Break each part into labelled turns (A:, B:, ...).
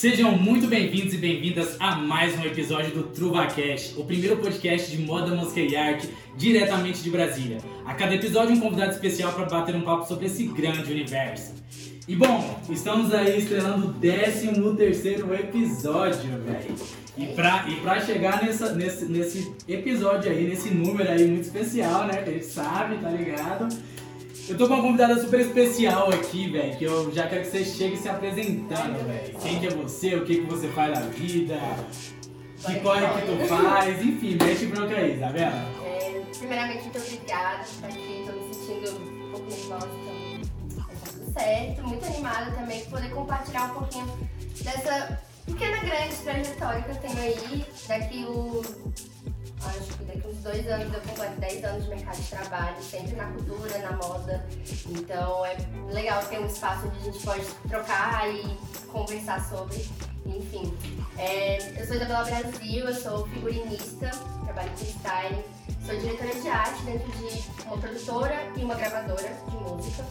A: Sejam muito bem-vindos e bem-vindas a mais um episódio do TruvaCast, o primeiro podcast de moda, música e arte diretamente de Brasília. A cada episódio um convidado especial para bater um papo sobre esse grande universo. E bom, estamos aí estrelando o 13 terceiro episódio, velho. E pra, e pra chegar nessa, nesse, nesse episódio aí, nesse número aí muito especial, né? Que a gente sabe, tá ligado? Eu tô com uma convidada super especial aqui, velho, que eu já quero que você chegue se apresentando, velho. Quem que é você, o que que você faz na vida, que corre que tu faz, enfim, mete bronca aí, tá vendo?
B: É, primeiramente, muito obrigada por estar aqui. Tô me sentindo um pouco nervosa, então tá tudo certo. Muito animada também por poder compartilhar um pouquinho dessa pequena grande trajetória que eu tenho aí. Daqui o acho que daqui uns dois anos eu completo 10 anos de mercado de trabalho, sempre na cultura, na moda. Então é legal ter um espaço onde a gente pode trocar e conversar sobre. Enfim, é, eu sou Isabela Brasil, eu sou figurinista, trabalho com style, sou diretora de arte dentro de uma produtora e uma gravadora de música.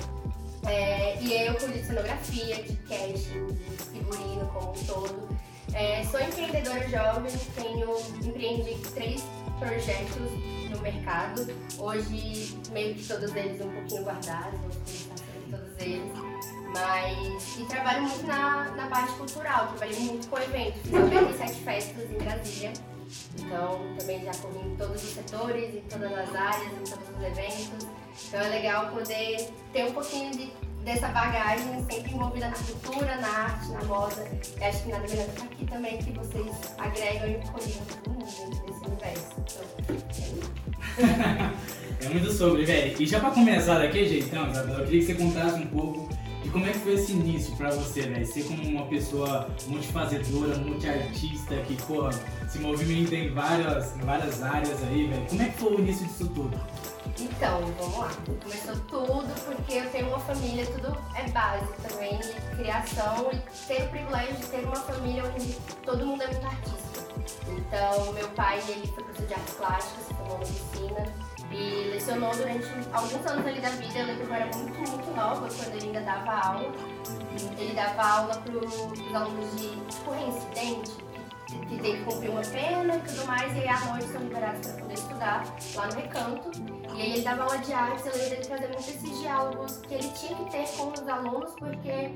B: É, e eu cuido de cenografia, de casting, de figurino como um todo. É, sou empreendedora jovem, tenho empreendi três projetos no mercado. Hoje, meio que todos eles um pouquinho guardados, vou começar sobre todos eles. Mas, e trabalho muito na, na parte cultural, trabalhei muito com eventos, fiz 97 festas em Brasília. Então, também já corri em todos os setores, em todas as áreas, em todos os eventos. Então, é legal poder ter um pouquinho de dessa bagagem sempre envolvida na cultura, na arte, na moda. Eu acho que nada melhor do aqui também que vocês agregam e colham todo mundo dentro desse universo. Então,
A: é muito sobre, velho. E já pra começar daquele jeitão, Isabela, eu queria que você contasse um pouco de como é que foi esse início pra você, velho? Ser como uma pessoa multifazedora, multiartista, que, porra, se movimenta em várias, em várias áreas aí, velho. Como é que foi o início disso tudo?
B: Então, vamos lá. Começou tudo porque eu tenho uma família, tudo é base também criação e ter o privilégio de ter uma família onde todo mundo é muito artista. Então, meu pai, ele foi professor de artes plásticas, formou medicina e lecionou durante alguns anos ali da vida. Eu lembro que eu era muito, muito nova quando ele ainda dava aula. Ele dava aula para os alunos de tipo, reincidente, que tem que cumprir uma pena e tudo mais, e aí à noite são liberados para poder estudar lá no recanto. E aí ele dava aula de artes, eu lembro dele trazer muito esses diálogos que ele tinha que ter com os alunos, porque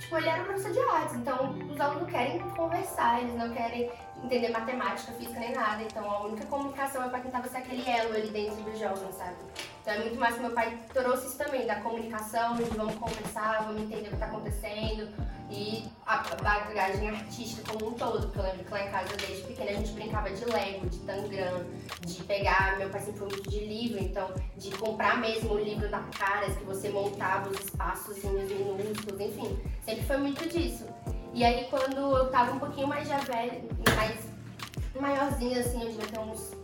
B: tipo, ele era um professor de artes, então os alunos não querem conversar, eles não querem entender matemática, física nem nada. Então a única comunicação é para quem tava ser aquele elo ali dentro do jovem, sabe? Então é muito mais que meu pai trouxe isso também, da comunicação, de vamos conversar, vamos entender o que está acontecendo e a bagagem artística como um todo. Porque eu lembro que lá em casa, desde pequena, a gente brincava de Lego, de Tangram, de pegar. Meu pai sempre foi muito de livro, então de comprar mesmo o livro da Caras, que você montava os espaços minúsculos, enfim. Sempre foi muito disso. E aí, quando eu tava um pouquinho mais já velha, mais maiorzinha, assim, eu devia ter uns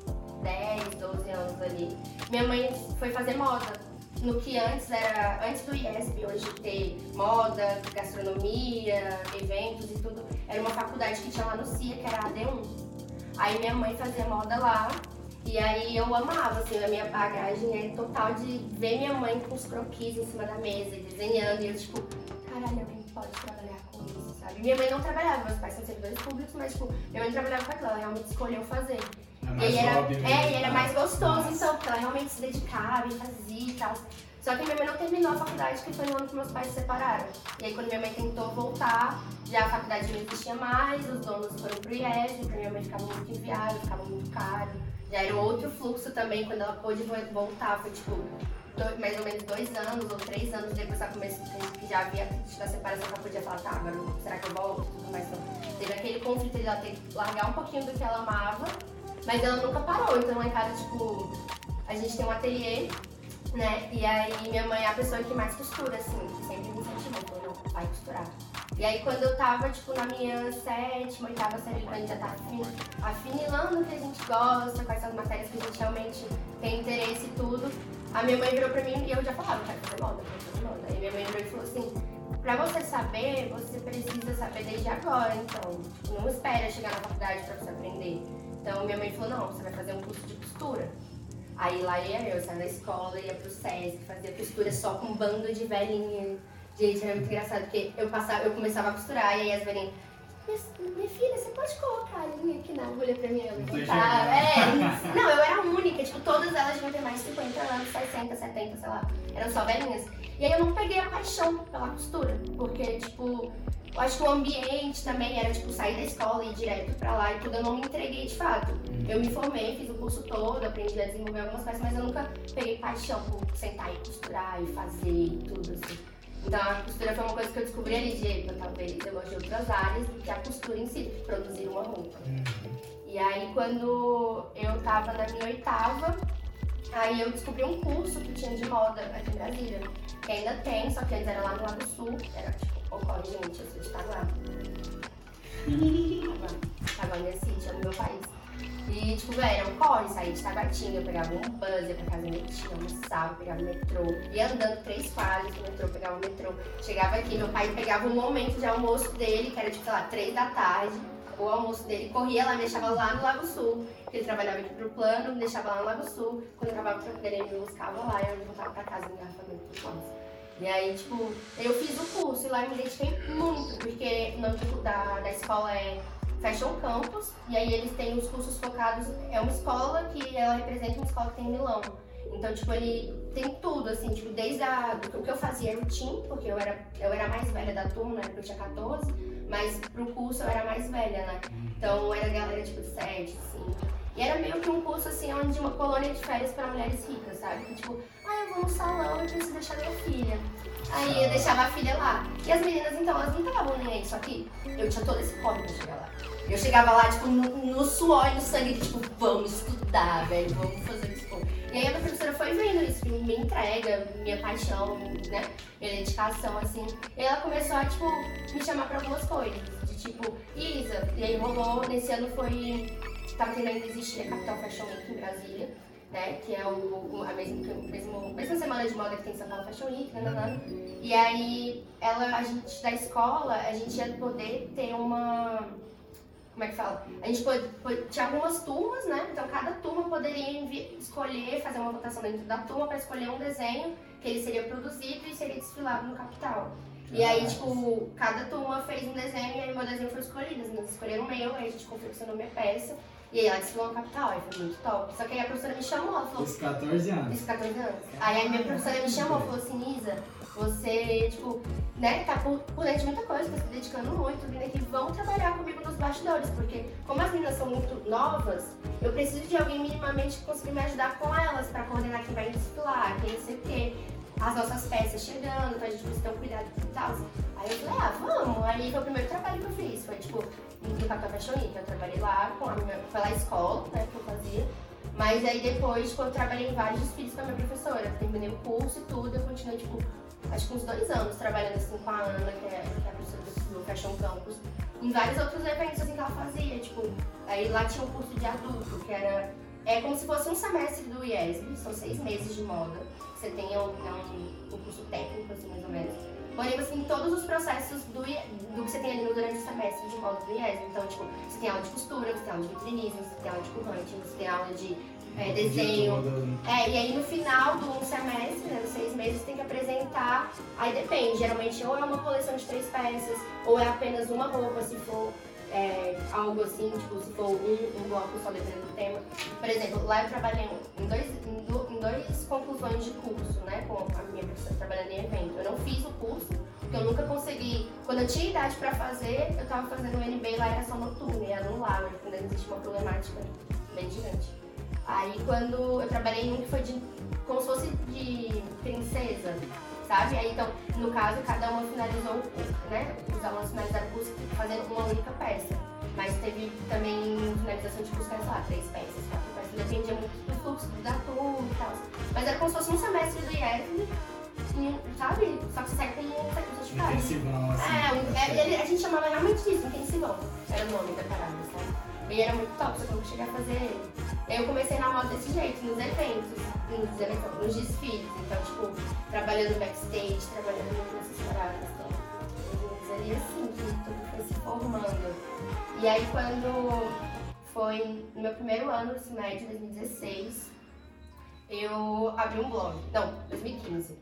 B: 10, 12 anos ali, minha mãe foi fazer moda. No que antes era, antes do IESP, hoje ter moda, gastronomia, eventos e tudo, era uma faculdade que tinha lá no CIA, que era a AD1. Aí minha mãe fazia moda lá, e aí eu amava, assim, a minha bagagem é total de ver minha mãe com os croquis em cima da mesa, desenhando, e eu tipo, caralho, mãe pode trabalhar com isso, sabe? Minha mãe não trabalhava, meus pais são servidores públicos, mas tipo, minha mãe trabalhava com aquilo, ela realmente escolheu fazer.
A: É
B: E aí era,
A: óbvio,
B: é, era mais gostoso,
A: Nossa.
B: então, porque ela realmente se dedicava e fazia e tal. Só que minha mãe não terminou a faculdade, que foi no ano que meus pais se separaram. E aí quando minha mãe tentou voltar, já a faculdade não existia mais, os donos foram pro IES, pra minha mãe ficava muito inviável, ficava muito caro. Já era outro fluxo também, quando ela pôde vo- voltar, foi tipo dois- mais ou menos dois anos ou três anos depois ela começou, que já havia tido a separação, ela podia falar, tá, agora será que eu volto? Tudo mais, então, teve aquele conflito de ela ter que largar um pouquinho do que ela amava, mas ela nunca parou, então lá em casa, tipo, a gente tem um ateliê, né? E aí minha mãe é a pessoa que mais costura, assim, que sempre me incentivou, falou, não, vai costurar. E aí quando eu tava, tipo, na minha sétima, oitava série, a gente já tá afin- afinilando o que a gente gosta, quais são as matérias que a gente realmente tem interesse e tudo, a minha mãe virou pra mim e eu já falava, quero fazer moda, quero fazer moda. Aí minha mãe virou e falou assim, pra você saber, você precisa saber desde agora, então, tipo, não espera chegar na faculdade pra você aprender. Então minha mãe falou, não, você vai fazer um curso de costura. Aí lá ia eu, saía da escola, ia pro Sesc, fazia costura só com um bando de velhinhas. Gente, era muito engraçado, porque eu passava, eu começava a costurar e aí as velhinhas, minha filha, você pode colocar a linha aqui na agulha pra mim? Eu tá, é, não, eu era a única, tipo, todas elas deviam ter mais de 50 anos, 60, 70, sei lá. Eram só velhinhas. E aí eu não peguei a paixão pela costura, porque, tipo, eu acho que o ambiente também era, tipo, sair da escola e ir direto pra lá e tudo, eu não me entreguei de fato. Eu me formei, fiz o curso todo, aprendi a desenvolver algumas coisas, mas eu nunca peguei paixão por sentar e costurar e fazer e tudo, assim. Então a costura foi uma coisa que eu descobri ali de, talvez eu gosto de outras áreas do que a costura em si, produzir uma roupa. Uhum. E aí quando eu tava na minha oitava, aí eu descobri um curso que tinha de moda aqui em Brasília, que ainda tem, só que antes era lá no Lago Sul, era tipo, ocorre gente, eu sou de Itaguá. Itaguá, minha city, é no meu país. E, tipo, velho, era um corre, saía de Tabatinga, eu pegava um bus, ia pra casa da minha tia, almoçava, pegava o metrô, ia andando três quadros no metrô, pegava o metrô. Chegava aqui, meu pai pegava um momento de almoço dele, que era, tipo, sei lá, três da tarde, o almoço dele, corria lá, me deixava lá no Lago Sul, ele trabalhava aqui pro plano, me deixava lá no Lago Sul, quando eu acabava o trampo dele, ele me buscava lá, e eu voltava pra casa, me engarrafamento por. E aí, tipo, eu fiz o curso e lá me dediquei muito, porque o nome da, da escola é Fashion Campus, e aí eles têm os cursos focados, é uma escola que ela representa uma escola que tem em Milão. Então, tipo, ele tem tudo, assim, tipo, desde a, o que eu fazia routine, porque eu era, eu era mais velha da turma, né, porque eu tinha 14, mas pro curso eu era mais velha, né? Então era galera, tipo, de 7, assim. E era meio que um curso, assim, onde uma colônia de férias para mulheres ricas, sabe? Que, tipo, eu vou no salão e preciso deixar minha filha. Aí eu deixava a filha lá. E as meninas, então, elas não estavam nem aí, só que eu tinha todo esse corre pra chegar lá. Eu chegava lá, tipo, no, no suor e no sangue, de, tipo, vamos estudar, velho, vamos fazer tipo. E aí a minha professora foi vendo isso, minha entrega, minha paixão, né? Minha dedicação, assim. E ela começou a, tipo, me chamar pra algumas coisas. De tipo, Isa, e aí rolou, nesse ano foi. Tava tendo ainda existir a Capital Fashion Week em Brasília né? Que é o, a mesma, mesmo, mesma semana de moda que tem São Paulo Fashion Week, né, né, né? E aí, ela, a gente, da escola, a gente ia poder ter uma... Como é que fala? A gente pode, pode, tinha algumas turmas, né? Então, cada turma poderia escolher, fazer uma votação dentro da turma para escolher um desenho que ele seria produzido e seria desfilado no capital. E aí, tipo, cada turma fez um desenho e aí meu desenho foi escolhido. Meninas escolheram o meu, aí a gente confeccionou minha peça. E aí ela desfilou no capital, aí foi muito top. Só que aí a professora me chamou, ela falou...
A: Os 14 anos.
B: Os 14 anos. Aí a minha professora me chamou, falou assim, Isa, você, tipo, né, tá por, por dentro de muita coisa, tá se dedicando muito, vindo aqui, vão trabalhar comigo nos bastidores, porque como as meninas são muito novas, eu preciso de alguém minimamente que consiga me ajudar com elas, pra coordenar quem vai desfilar, quem não sei o quê as nossas peças chegando, então a gente ter um cuidado e tal. Aí eu falei, ah, vamos. Aí foi o primeiro trabalho que eu fiz. Foi tipo, no Capital Fashion Week. Eu trabalhei lá, com a minha, escola, né, que eu fazia. Mas aí depois, tipo, eu trabalhei em vários desfiles com a minha professora. Terminei o curso e tudo, eu continuei, tipo, acho que uns dois anos trabalhando assim com a Ana, que é, que é a professora do Fashion Campus, em vários outros eventos assim que ela fazia. Tipo, aí lá tinha um curso de adulto, que era. É como se fosse um semestre do IESB, são seis meses de moda você tenha um, um, um curso técnico, assim, mais ou menos. Porém, você tem todos os processos do, do que você tem ali durante o semestre de modo do IES. Então, tipo, você tem aula de costura, você tem aula de vitrinismo, você tem aula de currante, você tem aula de é, desenho. É, e aí no final do semestre, né, nos seis meses, tem que apresentar. Aí depende, geralmente ou é uma coleção de três peças, ou é apenas uma roupa, se for é, algo assim, tipo, se for um, um bloco só dependendo do tema. Por exemplo, lá eu trabalhei em dois, em, do, em dois conclusões de curso, né, com a minha professora trabalhando em evento. Eu não fiz o curso, porque eu nunca consegui. Quando eu tinha idade pra fazer, eu tava fazendo o NB lá era só noturno, e anular, ainda existe uma problemática bem gigante. Aí quando eu trabalhei em um que foi de. como se fosse de princesa, sabe? Aí então, no caso, cada uma finalizou o curso, né? Os alunos finalizaram o curso fazendo uma única peça. Mas teve também finalização de curso, sei lá, três peças, quatro peças. Dependia muito do fluxo da turma e tal. Mas era como se fosse um semestre do IESB, sabe? Só que sai com um certificado.
A: Intensivão, assim.
B: É, um, é ele, a gente chamava realmente disso, intensivão. Era o nome da parada, sabe? E era muito top, só que eu não cheguei a fazer ele. Eu comecei na moda desse jeito, nos eventos, nos, eventos, nos desfiles. Então, tipo, trabalhando backstage, trabalhando nessas paradas. Então, ali assim, que tudo foi se formando. E aí, quando foi no meu primeiro ano do ensino médio, 2016, eu abri um blog. Não, 2015.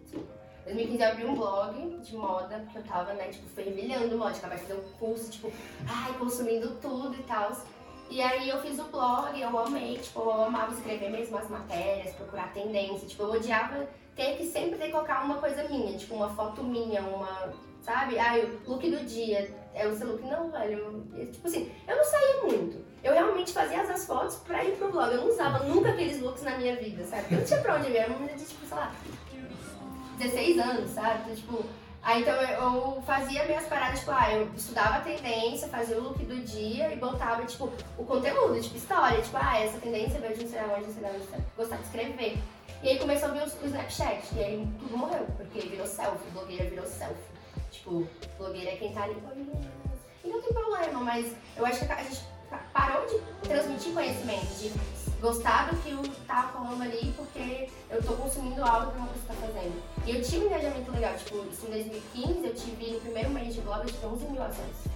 B: 2015 eu abri um blog de moda, porque eu tava, né, tipo, fervilhando moda, acabei de fazer um curso, tipo, ai, consumindo tudo e tal. E aí eu fiz o blog, eu amei, tipo, eu amava escrever mesmo as matérias, procurar tendência, tipo, eu odiava ter que sempre ter que colocar uma coisa minha, tipo, uma foto minha, uma, sabe? Ai, o look do dia, é o seu look, não, velho, eu, tipo assim, eu não saía muito. Eu realmente fazia as fotos pra ir pro blog, eu não usava nunca aqueles looks na minha vida, sabe? Eu não tinha pra onde ir, era uma menina de, tipo, sei lá, 16 anos, sabe? Então, tipo, Aí então eu fazia minhas paradas, tipo, ah, eu estudava a tendência, fazia o look do dia e botava, tipo, o conteúdo, tipo, história, tipo, ah, essa tendência vejo não sei onde, não sei onde, gostar de escrever. E aí começou a vir o Snapchat, e aí tudo morreu, porque virou selfie, blogueira virou selfie. Tipo, blogueira é quem tá ali, e não tem problema, mas eu acho que a gente parou de transmitir conhecimento, de gostar do que o tá falando ali, porque eu tô consumindo algo que uma pessoa tá fazendo. E eu tive um engajamento legal, tipo, isso em 2015 eu tive, no primeiro mês de blog, eu tive 11 mil acessos.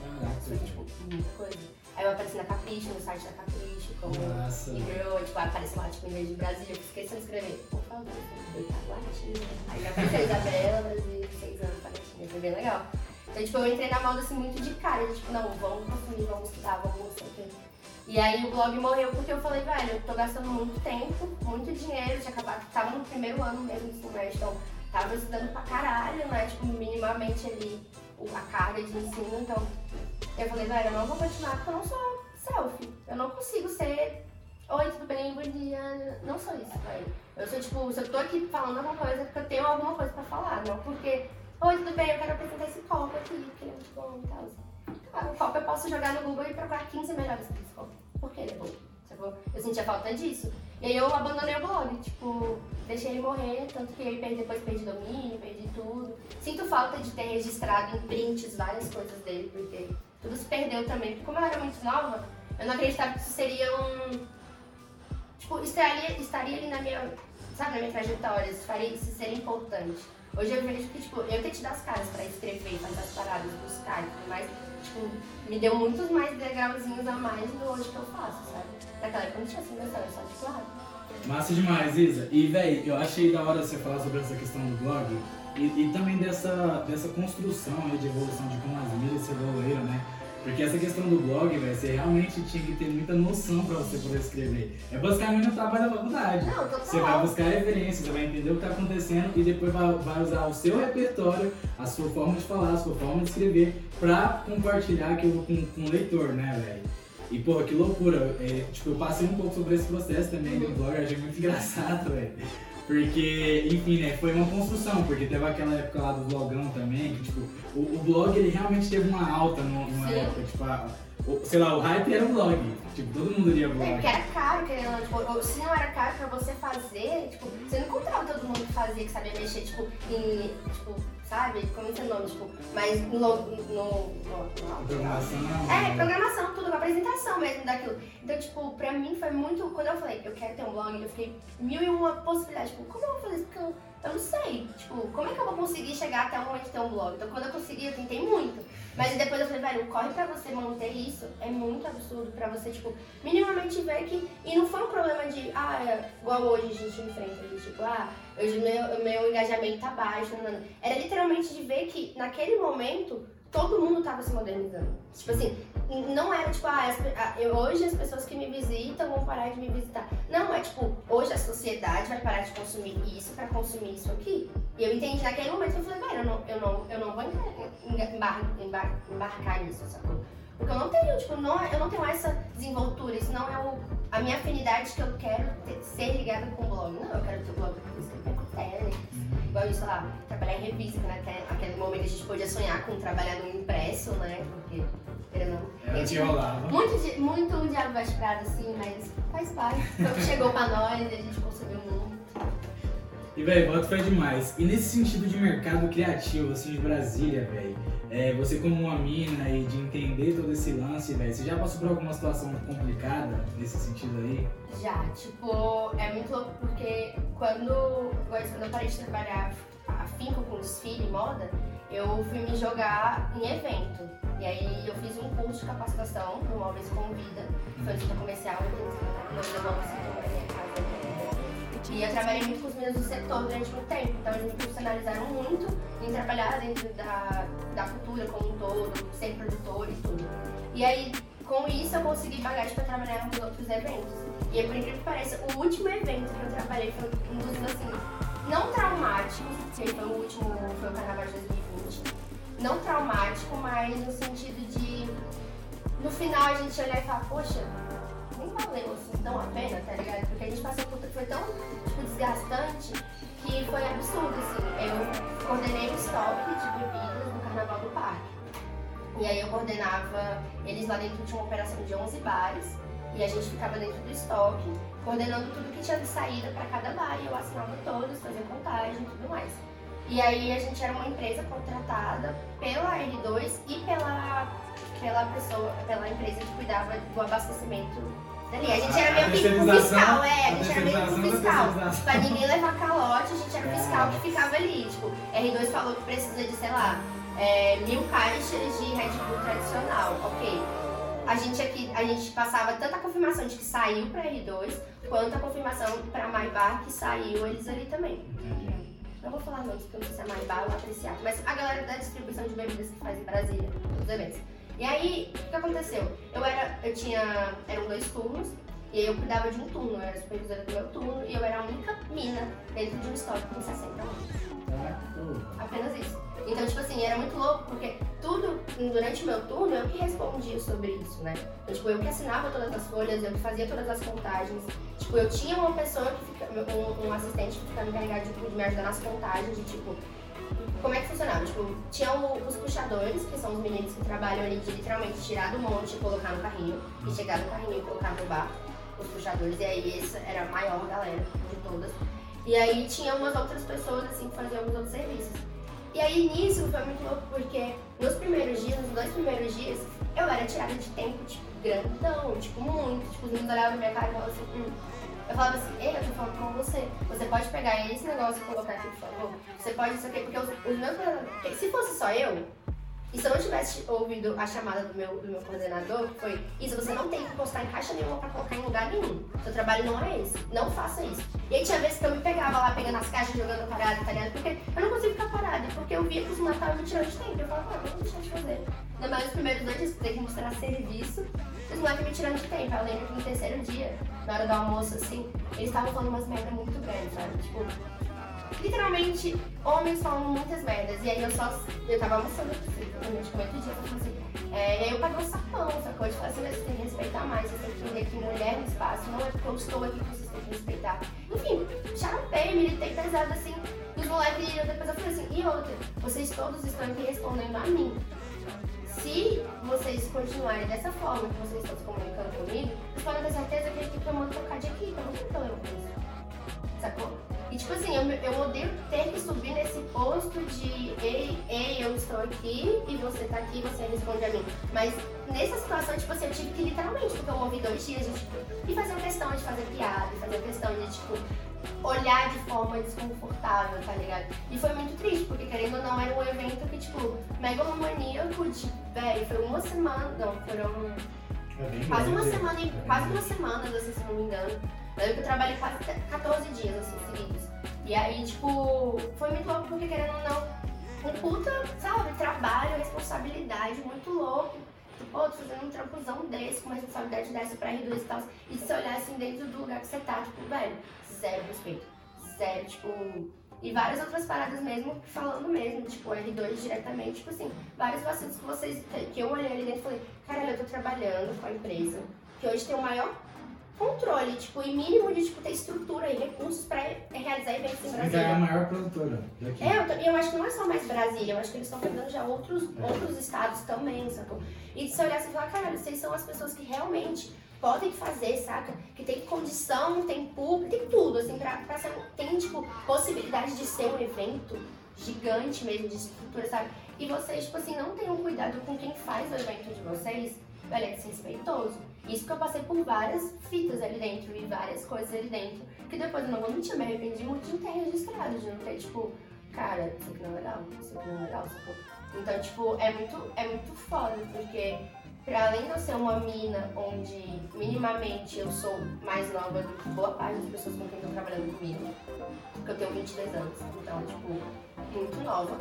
B: Foi, tipo, muita coisa. Aí eu apareci na Capricho, no site da Capricho, como e-girl, tipo, apareci lá, tipo, em vez de Brasil, eu esqueci de escrever, por favor, latina. Aí apareceu a Isabela, Brasil, 6 anos, latina, foi bem legal. Então, tipo, eu entrei na moda assim muito de cara, de, tipo, não, vamos consumir, vamos estudar, vamos quê. E aí o blog morreu porque eu falei, velho, eu tô gastando muito tempo, muito dinheiro, tinha acabado, tava no primeiro ano mesmo do ensino médio, então tava estudando pra caralho, né? Tipo, minimamente ali a carga de ensino, então eu falei, velho, eu não vou continuar porque eu não sou selfie. Eu não consigo ser. Oi, tudo bem? Bom dia. Não sou isso, velho. Eu sou tipo, se eu tô aqui falando alguma coisa, é porque eu tenho alguma coisa pra falar, não porque Oi, tudo bem? Eu quero apresentar esse copo aqui, que é muito bom e tal. O copo eu posso jogar no Google e procurar 15 melhores desse copo. Por que ele é bom? Eu sentia falta disso. E aí eu abandonei o blog, tipo, deixei ele morrer, tanto que aí depois perdi domínio, perdi tudo. Sinto falta de ter registrado em prints várias coisas dele, porque tudo se perdeu também. Porque como eu era muito nova, eu não acreditava que isso seria um. Tipo, estaria, estaria ali na minha. Sabe, na minha trajetória, isso faria isso ser importante. Hoje eu vejo que, tipo, eu ter tido as caras pra escrever, fazer as paradas, buscar e tudo mais, tipo, me deu muitos mais degrauzinhos a mais do hoje que eu faço, sabe? Naquela época não tinha assim, meu só de claro.
A: Massa demais, Isa. E, véi, eu achei da hora você falar sobre essa questão do blog e, e também dessa, dessa construção aí de evolução de como as mídias se evoluíram, né? Porque essa questão do blog, velho, você realmente tinha que ter muita noção pra você poder escrever. É basicamente o trabalho da faculdade.
B: Não, total.
A: Você vai buscar referência, você vai entender o que tá acontecendo e depois vai, vai usar o seu repertório, a sua forma de falar, a sua forma de escrever pra compartilhar aquilo com, com o leitor, né, velho? E, pô, que loucura. É, tipo, eu passei um pouco sobre esse processo também do blog, achei muito engraçado, velho. Porque, enfim, né, foi uma construção, porque teve aquela época lá do blogão também, que tipo, o, o blog ele realmente teve uma alta numa Sim. época, tipo, a, o, sei lá, o hype era o blog. Tipo, todo mundo lia blog.
B: É, porque era caro, querendo, tipo, se não era caro pra você fazer, tipo, você não encontrava todo mundo que fazia, que sabia mexer, tipo, em, tipo, sabe? Como é o nome, tipo, mas no. no, no,
A: programação.
B: É, programação, tudo, apresentação mesmo daquilo. Então, tipo, pra mim foi muito. Quando eu falei, eu quero ter um blog, eu fiquei mil e uma possibilidades. Tipo, como eu vou fazer isso? Porque eu, eu não sei. Tipo, como é que eu vou conseguir chegar até o momento ter um blog? Então, quando eu consegui, eu tentei muito. Mas depois eu falei, velho, corre pra você manter isso é muito absurdo pra você, tipo, minimamente ver que. E não foi um problema de, ah, é igual hoje a gente enfrenta, de, tipo, ah, hoje meu, meu engajamento tá baixo. Não, não. Era literalmente de ver que naquele momento todo mundo tava se modernizando. Tipo assim, não era tipo, ah, as, eu, hoje as pessoas que me visitam vão parar de me visitar. Não, é tipo, hoje a sociedade vai parar de consumir isso para consumir isso aqui. E eu entendi naquele momento, eu falei, velho, eu não, eu não, eu não vou embar, embar, embarcar nisso, sacou? Porque eu não tenho, tipo, não, eu não tenho essa desenvoltura, isso não é o, a minha afinidade que eu quero ter, ser ligada com o blog. Não, eu quero ter o blog para escrever matéria, igual isso lá, trabalhar em revista, né? Até aquele momento a gente podia sonhar com trabalhar no impresso, né? Porque ele não.
A: Rolava.
B: Muito, muito diabo prado, assim, mas faz parte. Foi o que chegou pra nós e a gente conseguiu muito.
A: E, velho, voto foi demais. E nesse sentido de mercado criativo, assim, de Brasília, velho, é, você como uma mina e de entender todo esse lance, velho, você já passou por alguma situação complicada nesse sentido aí?
B: Já, tipo, é muito louco porque quando, quando eu parei de trabalhar afinco com desfile e moda, eu fui me jogar em evento. E aí eu fiz um curso de capacitação no Móveis foi isso que comecei a organizar, eu minha casa E eu trabalhei muito com os meninos do setor durante muito tempo, então eles me profissionalizaram muito em trabalhar dentro da, da cultura como um todo, ser produtor e tudo. E aí, com isso, eu consegui bagagem para trabalhar nos outros eventos. E aí, por incrível que pareça, o último evento que eu trabalhei foi um dos, assim, não traumáticos, que foi o último, foi o Carnaval de 2020. Não traumático, mas no sentido de, no final, a gente olhar e falar, poxa, nem valeu assim tão a pena, tá ligado? Porque a gente passou por foi tão tipo, desgastante que foi absurdo, assim. Eu coordenei o estoque de bebidas no Carnaval do Parque. E aí eu coordenava, eles lá dentro tinham uma operação de 11 bares, e a gente ficava dentro do estoque, coordenando tudo que tinha de saída para cada bar, e eu assinava todos, fazia contagem e tudo mais. E aí a gente era uma empresa contratada pela R2 e pela, pela pessoa, pela empresa que cuidava do abastecimento dali. A gente era meio que o fiscal, é, a gente era meio que o fiscal. Pra ninguém levar calote, a gente era o fiscal que ficava ali. Tipo, R2 falou que precisa de, sei lá, é, mil caixas de Red Bull tradicional, ok. A gente aqui, a gente passava tanta confirmação de que saiu para R2, quanto a confirmação para Maibar que saiu eles ali também. Não vou falar nomes, porque eu não sei se é Maibar ou Apreciado, mas a galera da distribuição de bebidas que faz em Brasília, os eventos. E aí, o que aconteceu? Eu era, eu tinha, eram dois turnos, e aí eu cuidava de um turno, eu era supervisora do meu turno, e eu era a única mina dentro de um estoque com 60 anos. Apenas isso. Então, tipo assim, era muito louco, porque tudo, durante o meu turno, eu que respondia sobre isso, né? Então, tipo, eu que assinava todas as folhas, eu que fazia todas as contagens. Tipo, eu tinha uma pessoa que fica, um, um assistente que ficava encarregado de, de me ajudar nas contagens, de tipo, como é que funcionava? Tipo, tinha o, os puxadores, que são os meninos que trabalham ali de literalmente tirar do monte e colocar no carrinho, e chegar no carrinho e colocar no bar, os puxadores, e aí essa era a maior galera de todas. E aí tinha umas outras pessoas, assim, que faziam alguns outros serviços. E aí nisso foi muito louco porque nos primeiros dias, nos dois primeiros dias, eu era tirada de tempo, tipo, grandão, tipo, muito. Tipo, os meninos olhavam minha cara e falavam assim, hum. Eu falava assim, ei, eu tô falando com você. Você pode pegar esse negócio e colocar aqui, por favor? Você pode isso aqui, porque os, os meus. Se fosse só eu, e se eu não tivesse ouvido a chamada do meu, do meu coordenador, foi isso, você não tem que postar em caixa nenhuma pra colocar em lugar nenhum. Seu trabalho não é esse. Não faça isso. E aí tinha vezes que eu me pegava lá pegando as caixas, jogando parada, tá ligado? Porque eu não consigo ficar parada, porque eu via que os estavam me tirando de tempo. Eu falava, ah, vou deixar de fazer. Ainda mais os primeiros dois dias que tem que mostrar serviço, os moleques me tirando de tempo. Eu lembro que no terceiro dia, na hora do almoço, assim, eles estavam falando umas merdas muito grandes, sabe? Tipo, literalmente, homens falando muitas merdas. E aí eu só. Eu tava almoçando durante muito dia, eu falei assim. É, e aí eu paguei um sapão, sacou? De falar assim, mas você tem que respeitar mais, você tem que entender que mulher no espaço não é porque eu estou aqui que vocês têm que respeitar. Enfim, charapei, militei pesado assim. Os moleques, depois eu falei assim, e outra, vocês todos estão aqui respondendo a mim. Se vocês continuarem dessa forma que vocês estão se comunicando comigo, vocês podem ter certeza que a equipe vai trocar de equipe, eu não problema com isso. Sacou? E tipo assim, eu, eu odeio ter que subir nesse posto de ei, ei, eu estou aqui e você tá aqui e você responde a mim. Mas nessa situação, tipo assim, eu tive que literalmente, porque eu movi dois dias, de, tipo, e fazer questão de fazer piada, fazer questão de, tipo, olhar de forma desconfortável, tá ligado? E foi muito triste, porque querendo ou não, era um evento que, tipo, megalomaníaco, de, velho, foi uma semana, não, foram é quase uma semana, quase uma semana, assim, se não me engano. Eu lembro que eu trabalhei quase 14 dias, assim, seguidos. E aí, tipo, foi muito louco porque, querendo ou não, um puta, sabe, trabalho, responsabilidade muito louco. Tipo, pô, tô fazendo um trampozão desse, com uma responsabilidade dessa pra R2 e tal. E se olhar assim dentro do lugar que você tá, tipo, velho, zero respeito. Zero, tipo. E várias outras paradas mesmo, falando mesmo, tipo, R2 diretamente, tipo assim, vários vacilos que vocês. que eu olhei ali dentro e falei, caralho, eu tô trabalhando com a empresa, que hoje tem o maior controle, tipo, e mínimo de tipo, ter estrutura e recursos para realizar eventos em Brasília.
C: é a maior produtora daqui.
B: É, eu, eu acho que não é só mais Brasília, eu acho que eles estão pegando já outros, é. outros estados também, sacou? E se olhar assim e falar, caralho, vocês são as pessoas que realmente podem fazer, saca? Que tem condição, tem público, tem tudo, assim, pra, pra ser, tem, tipo, possibilidade de ser um evento gigante mesmo, de estrutura, sabe? E vocês, tipo assim, não tenham cuidado com quem faz o evento de vocês, velho, é desrespeitoso. Isso que eu passei por várias fitas ali dentro e várias coisas ali dentro. Que depois eu não vou mentir, me arrependi muito de não ter registrado, de não ter, tipo, cara, isso aqui não é legal, isso aqui não é legal, sacou? Então, tipo, é muito, é muito foda, porque pra além de eu ser uma mina onde minimamente eu sou mais nova do que boa parte das pessoas com quem estão trabalhando comigo, porque eu tenho 22 anos, então, tipo, muito nova.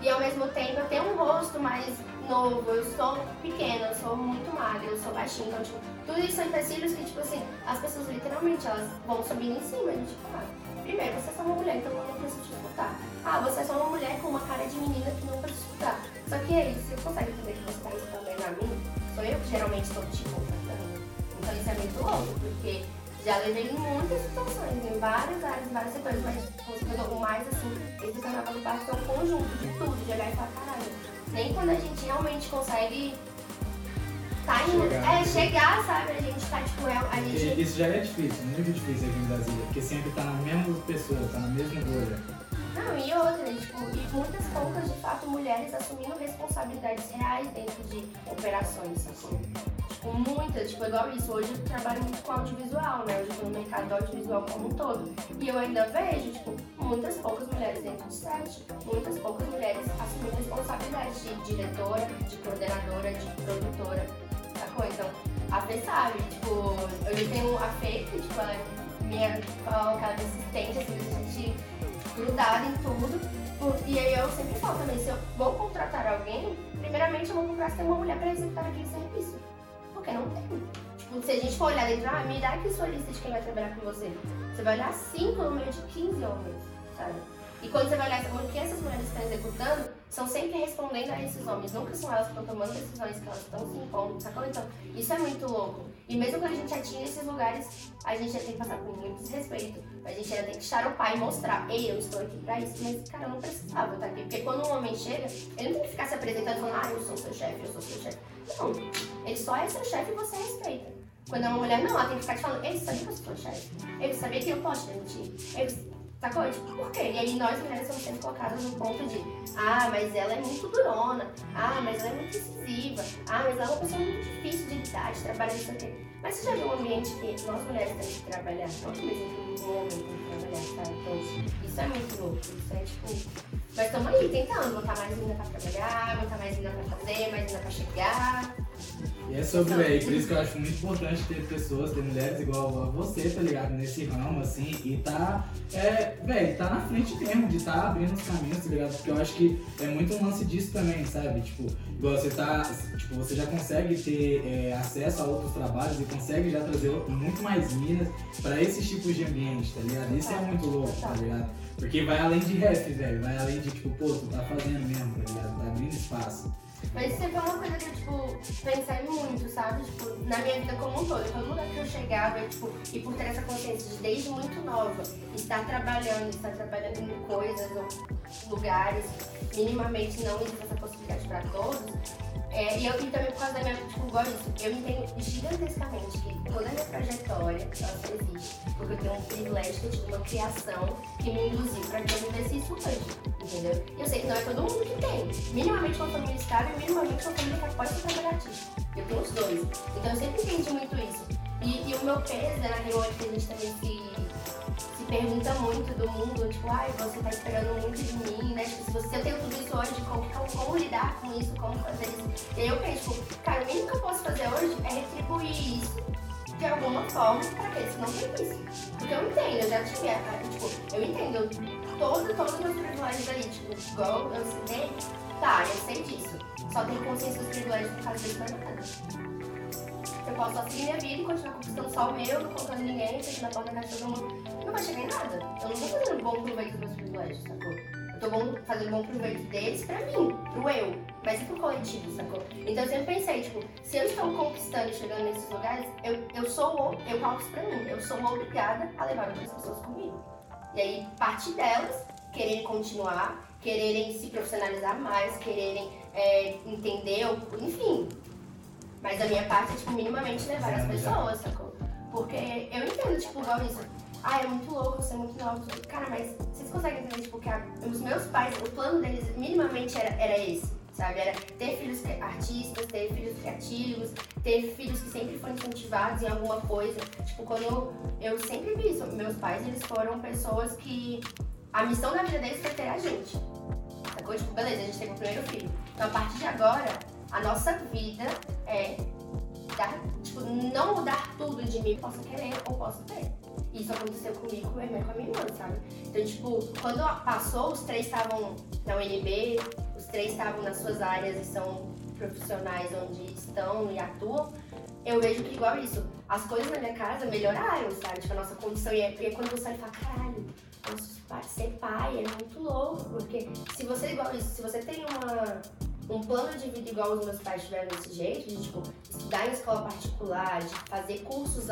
B: E ao mesmo tempo eu tenho um rosto mais novo, eu sou pequena, eu sou muito magra, eu sou baixinha, então, tipo, tudo isso são empecilhos que, tipo assim, as pessoas literalmente, elas vão subindo em cima, e, tipo, ah, primeiro, você é só uma mulher, então eu não preciso te escutar. Ah, você é só uma mulher com uma cara de menina que não precisa escutar. Só que aí, você consegue entender que você está respondendo a mim, sou eu que geralmente estou te contratando. Então isso é muito louco, porque já levei em muitas situações, em várias áreas, em vários setores, mas o mais assim, esse carnaval do parque é um conjunto de tudo, de olhar e falar, caralho. Nem quando a gente realmente consegue tá indo, chegar. é, chegar, sabe? A gente tá, tipo, é, a gente...
A: Isso já é difícil, muito difícil aqui em Brasília, porque sempre tá na mesma pessoa, tá na mesma bolha.
B: Não, e outra, tipo, e muitas poucas, de fato, mulheres assumindo responsabilidades reais dentro de operações, sacou? Tipo, muitas, tipo, igual isso, hoje eu trabalho muito com audiovisual, né? Hoje eu tô no mercado do audiovisual como um todo. E eu ainda vejo, tipo, muitas poucas mulheres dentro de set, muitas poucas mulheres assumindo responsabilidades de diretora, de coordenadora, de produtora, sacou? Então, a Fê sabe, tipo, eu tenho a Fê, que, tipo, ela é minha, aquela assistente, assim, a gente grudada em tudo. E aí eu sempre falo também, se eu vou contratar alguém, primeiramente eu vou procurar se tem uma mulher para executar aquele serviço. Porque não tem. Tipo, se a gente for olhar dentro, ah, me dá aqui sua lista de quem vai trabalhar com você. Você vai olhar 5 no meio de 15 homens, sabe? E quando você vai olhar o que essas mulheres estão executando, são sempre respondendo a esses homens. Nunca são elas que estão tomando decisões, que elas estão se impondo, sacou? Então, isso é muito louco. E mesmo quando a gente atinge esses lugares, a gente ainda tem que passar por muito desrespeito. A gente ainda tem que charopar e mostrar, ei, eu estou aqui pra isso. Mas, cara, eu não precisava estar aqui. Porque quando um homem chega, ele não tem que ficar se apresentando falando, ah, eu sou seu chefe, eu sou seu chefe. Não, ele só é seu chefe e você respeita. Quando é uma mulher, não, ela tem que ficar te falando, ei, sabia que eu sou chefe? Ele sabia que eu posso demitir? Ele Sacou? Tipo, por quê? E aí nós mulheres somos sempre colocadas no ponto de ah, mas ela é muito durona, ah, mas ela é muito decisiva, ah, mas ela é uma pessoa muito difícil de lidar, de trabalhar isso aqui. Mas você já viu um ambiente que nós mulheres temos que trabalhar, que mesmo um homem tem que trabalhar, sabe? Então, isso é muito louco, isso é tipo. Nós estamos aí tentando botar mais ainda pra trabalhar, botar mais ainda pra fazer, mais ainda pra chegar.
A: E é sobre, velho, por isso que eu acho muito importante ter pessoas, ter mulheres igual a você, tá ligado? Nesse ramo, assim, e tá, é, velho, tá na frente mesmo, de tá abrindo os caminhos, tá ligado? Porque eu acho que é muito um lance disso também, sabe? Tipo, igual você tá, tipo, você já consegue ter é, acesso a outros trabalhos e consegue já trazer muito mais minas pra esses tipos de ambiente, tá ligado? Isso é muito louco, tá ligado? Porque vai além de ref, velho, vai além de, tipo, pô, tu tá fazendo mesmo, tá ligado? Tá abrindo espaço.
B: Mas isso sempre é uma coisa que eu, tipo, pensei muito, sabe? Tipo, na minha vida como um todo. Todo lugar que eu chegava, tipo, e por ter essa consciência de desde muito nova, estar trabalhando, estar trabalhando em coisas ou lugares, minimamente não existe essa possibilidade para todos, é, e eu e também por causa da minha, tipo, igual isso, eu entendo gigantescamente que toda a minha trajetória, ela só existe, porque eu tenho um privilégio, eu tive uma criação que me induziu pra que eu vivesse isso hoje, entendeu? E eu sei que não é todo mundo que tem. Minimamente uma família estável e minimamente uma família que pode ser trabalhativa. Eu tenho os dois. Então eu sempre entendi muito isso. E, e o meu peso, né, na reunião que a gente também se se pergunta muito do mundo, tipo, ai, você tá esperando muito de mim, né? Tipo, se você, eu tenho tudo isso hoje, como, como, lidar com isso, como fazer isso. E aí eu penso, tipo, cara, o mínimo que eu posso fazer hoje é retribuir isso de alguma forma quê? Se não tem isso. Porque eu entendo, eu já tive, tipo, eu entendo todo, todos os meus privilégios ali, tipo, igual eu sei, tá, eu sei disso. Só tenho consciência dos privilégios por causa disso, mas nada. Eu posso só seguir minha vida e continuar conquistando só o meu, não colocando ninguém, fechando a porta na casa de todo mundo. Não vai chegar em nada. Eu não tô fazendo bom proveito dos meus privilégios, sacou? Eu tô bom, fazendo bom proveito deles pra mim, pro eu, mas e pro coletivo, sacou? Então eu sempre pensei, tipo, se eu estou conquistando e chegando nesses lugares, eu, eu sou, eu coloco isso pra mim, eu sou obrigada a levar outras pessoas comigo. E aí, parte delas quererem continuar, quererem se profissionalizar mais, quererem é, entender, enfim, mas a minha parte é, tipo, minimamente levar as pessoas, sacou? Porque eu entendo, tipo, igual isso. Ah, é muito louco, você é muito novo. Cara, mas vocês conseguem entender, tipo, que a, os meus pais, o plano deles minimamente era, era esse, sabe? Era ter filhos artistas, ter filhos criativos, ter filhos que sempre foram incentivados em alguma coisa. Tipo, quando eu, eu sempre vi isso, meus pais, eles foram pessoas que a missão da vida deles foi ter a gente. Sacou? Tipo, beleza, a gente teve o primeiro filho. Então, a partir de agora, a nossa vida é dar, tipo, não mudar tudo de mim, posso querer ou posso ter. Isso aconteceu comigo, com meu irmão e com a minha irmã, sabe? Então, tipo, quando passou, os três estavam na UNB, os três estavam nas suas áreas e são profissionais onde estão e atuam, eu vejo que igual isso, as coisas na minha casa melhoraram, sabe? Tipo, a nossa condição. E é, e é quando você olha e fala, caralho, nosso pai, ser pai é muito louco. Porque se você igual isso, se você tem uma, um plano de vida igual os meus pais tiveram desse jeito, de tipo, estudar em escola particular, de fazer cursos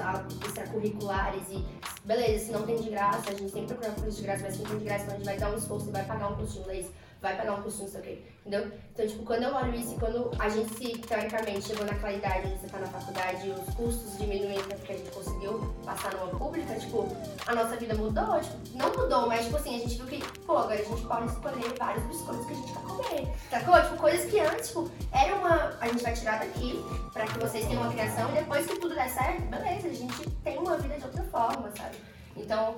B: extracurriculares e beleza, se não tem de graça, a gente sempre procura curso de graça, mas se não tem de graça, então a gente vai dar um esforço e vai pagar um curso de inglês vai pagar um curso, não sei o quê. Entendeu? Então, tipo, quando eu olho isso e quando a gente se, teoricamente, chegou naquela idade onde você tá na faculdade e os custos diminuem porque a gente conseguiu passar numa pública, tipo, a nossa vida mudou, tipo, não mudou, mas, tipo assim, a gente viu que, pô, agora a gente pode escolher vários biscoitos que a gente quer comer. Sacou? Tipo, coisas que antes, tipo, era uma. A gente vai tirar daqui pra que vocês tenham uma criação e depois que tudo der certo, beleza, a gente tem uma vida de outra forma, sabe? Então,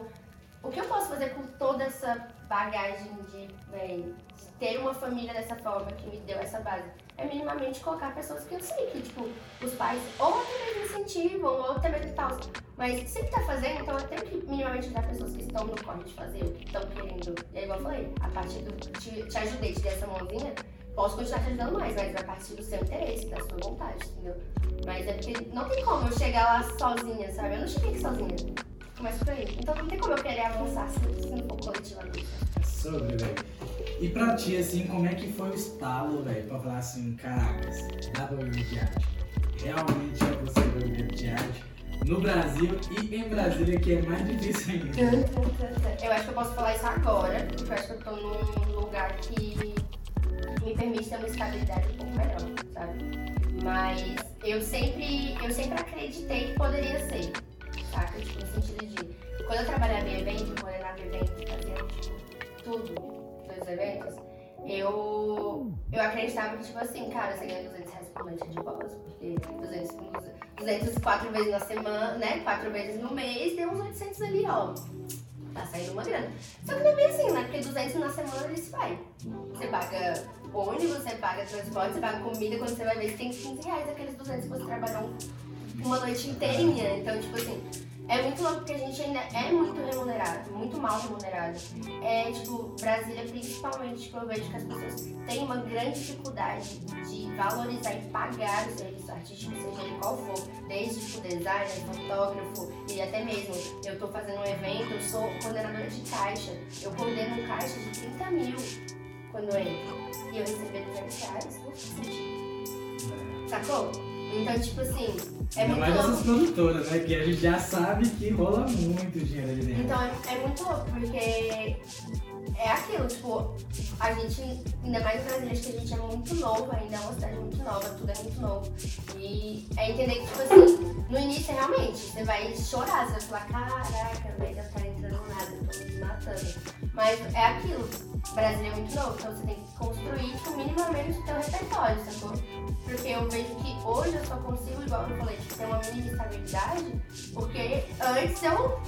B: o que eu posso fazer com toda essa bagagem de, de ter uma família dessa forma que me deu essa base? É minimamente colocar pessoas que eu sei que, tipo, os pais ou até mesmo incentivam, ou até mesmo tal. Mas sempre tá fazendo, então eu tenho que minimamente dar pessoas que estão no corre de fazer que estão querendo. E aí, igual eu falei, a partir do. Te, te ajudei, te dei essa mãozinha, posso continuar te ajudando mais, mas a partir do seu interesse, da sua vontade, entendeu? Mas é porque não tem como eu chegar lá sozinha, sabe? Eu não cheguei aqui sozinha. Por aí. Então não tem como eu querer avançar se, se não for coletivamente.
A: Sobre, velho. E pra ti, assim, como é que foi o estalo, velho, pra falar assim, caracas, dá pra viver de arte? Realmente é você viver de arte? No Brasil e em Brasília, que é mais difícil ainda.
B: Eu acho que eu posso falar isso agora, porque eu acho que eu tô num lugar que me permite ter uma estabilidade um pouco melhor, sabe? Mas eu sempre, eu sempre acreditei que poderia ser saca? Tipo, no sentido de, quando eu trabalhava em evento, coordenava eventos, fazia tipo, tudo dos eventos, eu, eu acreditava que, tipo assim, cara, você ganha 200 reais por noite de boas, porque 200, 200 quatro vezes na semana, né? Quatro vezes no mês, deu uns 800 ali, ó. Tá saindo uma grana. Só que não é bem assim, né? Porque 200 na semana ele se vai. Você paga ônibus, você paga transporte, você paga comida, quando você vai ver, você tem 15 reais aqueles 200 que você trabalhou uma noite inteirinha. Então, tipo assim, é muito louco porque a gente ainda é muito remunerado, muito mal remunerado. É, tipo, Brasília principalmente, tipo, eu vejo que as pessoas têm uma grande dificuldade de valorizar e pagar o serviço artístico, seja ele qual for. Desde, tipo, designer, fotógrafo e até mesmo, eu tô fazendo um evento, eu sou coordenadora de caixa. Eu coordeno um caixa de 30 mil quando eu entro. E eu receber 200 reais, não faz sentido. Sacou? Então, tipo assim, é muito
A: mais
B: louco.
A: essas produtoras, né? Que a gente já sabe que rola muito dinheiro ali dentro.
B: Então, é, é muito louco, porque é aquilo, tipo, a gente, ainda mais no Brasil, acho que a gente é muito novo ainda, é uma cidade muito nova, tudo é muito novo. E é entender que, tipo assim, no início, realmente, você vai chorar, você vai falar, caraca, velho, eu Mas é aquilo, o Brasil é muito novo, então você tem que construir, tipo, minimamente o teu repertório, sacou? Porque eu vejo que hoje eu só consigo, igual eu falei, tipo, ter uma mini estabilidade, porque antes eu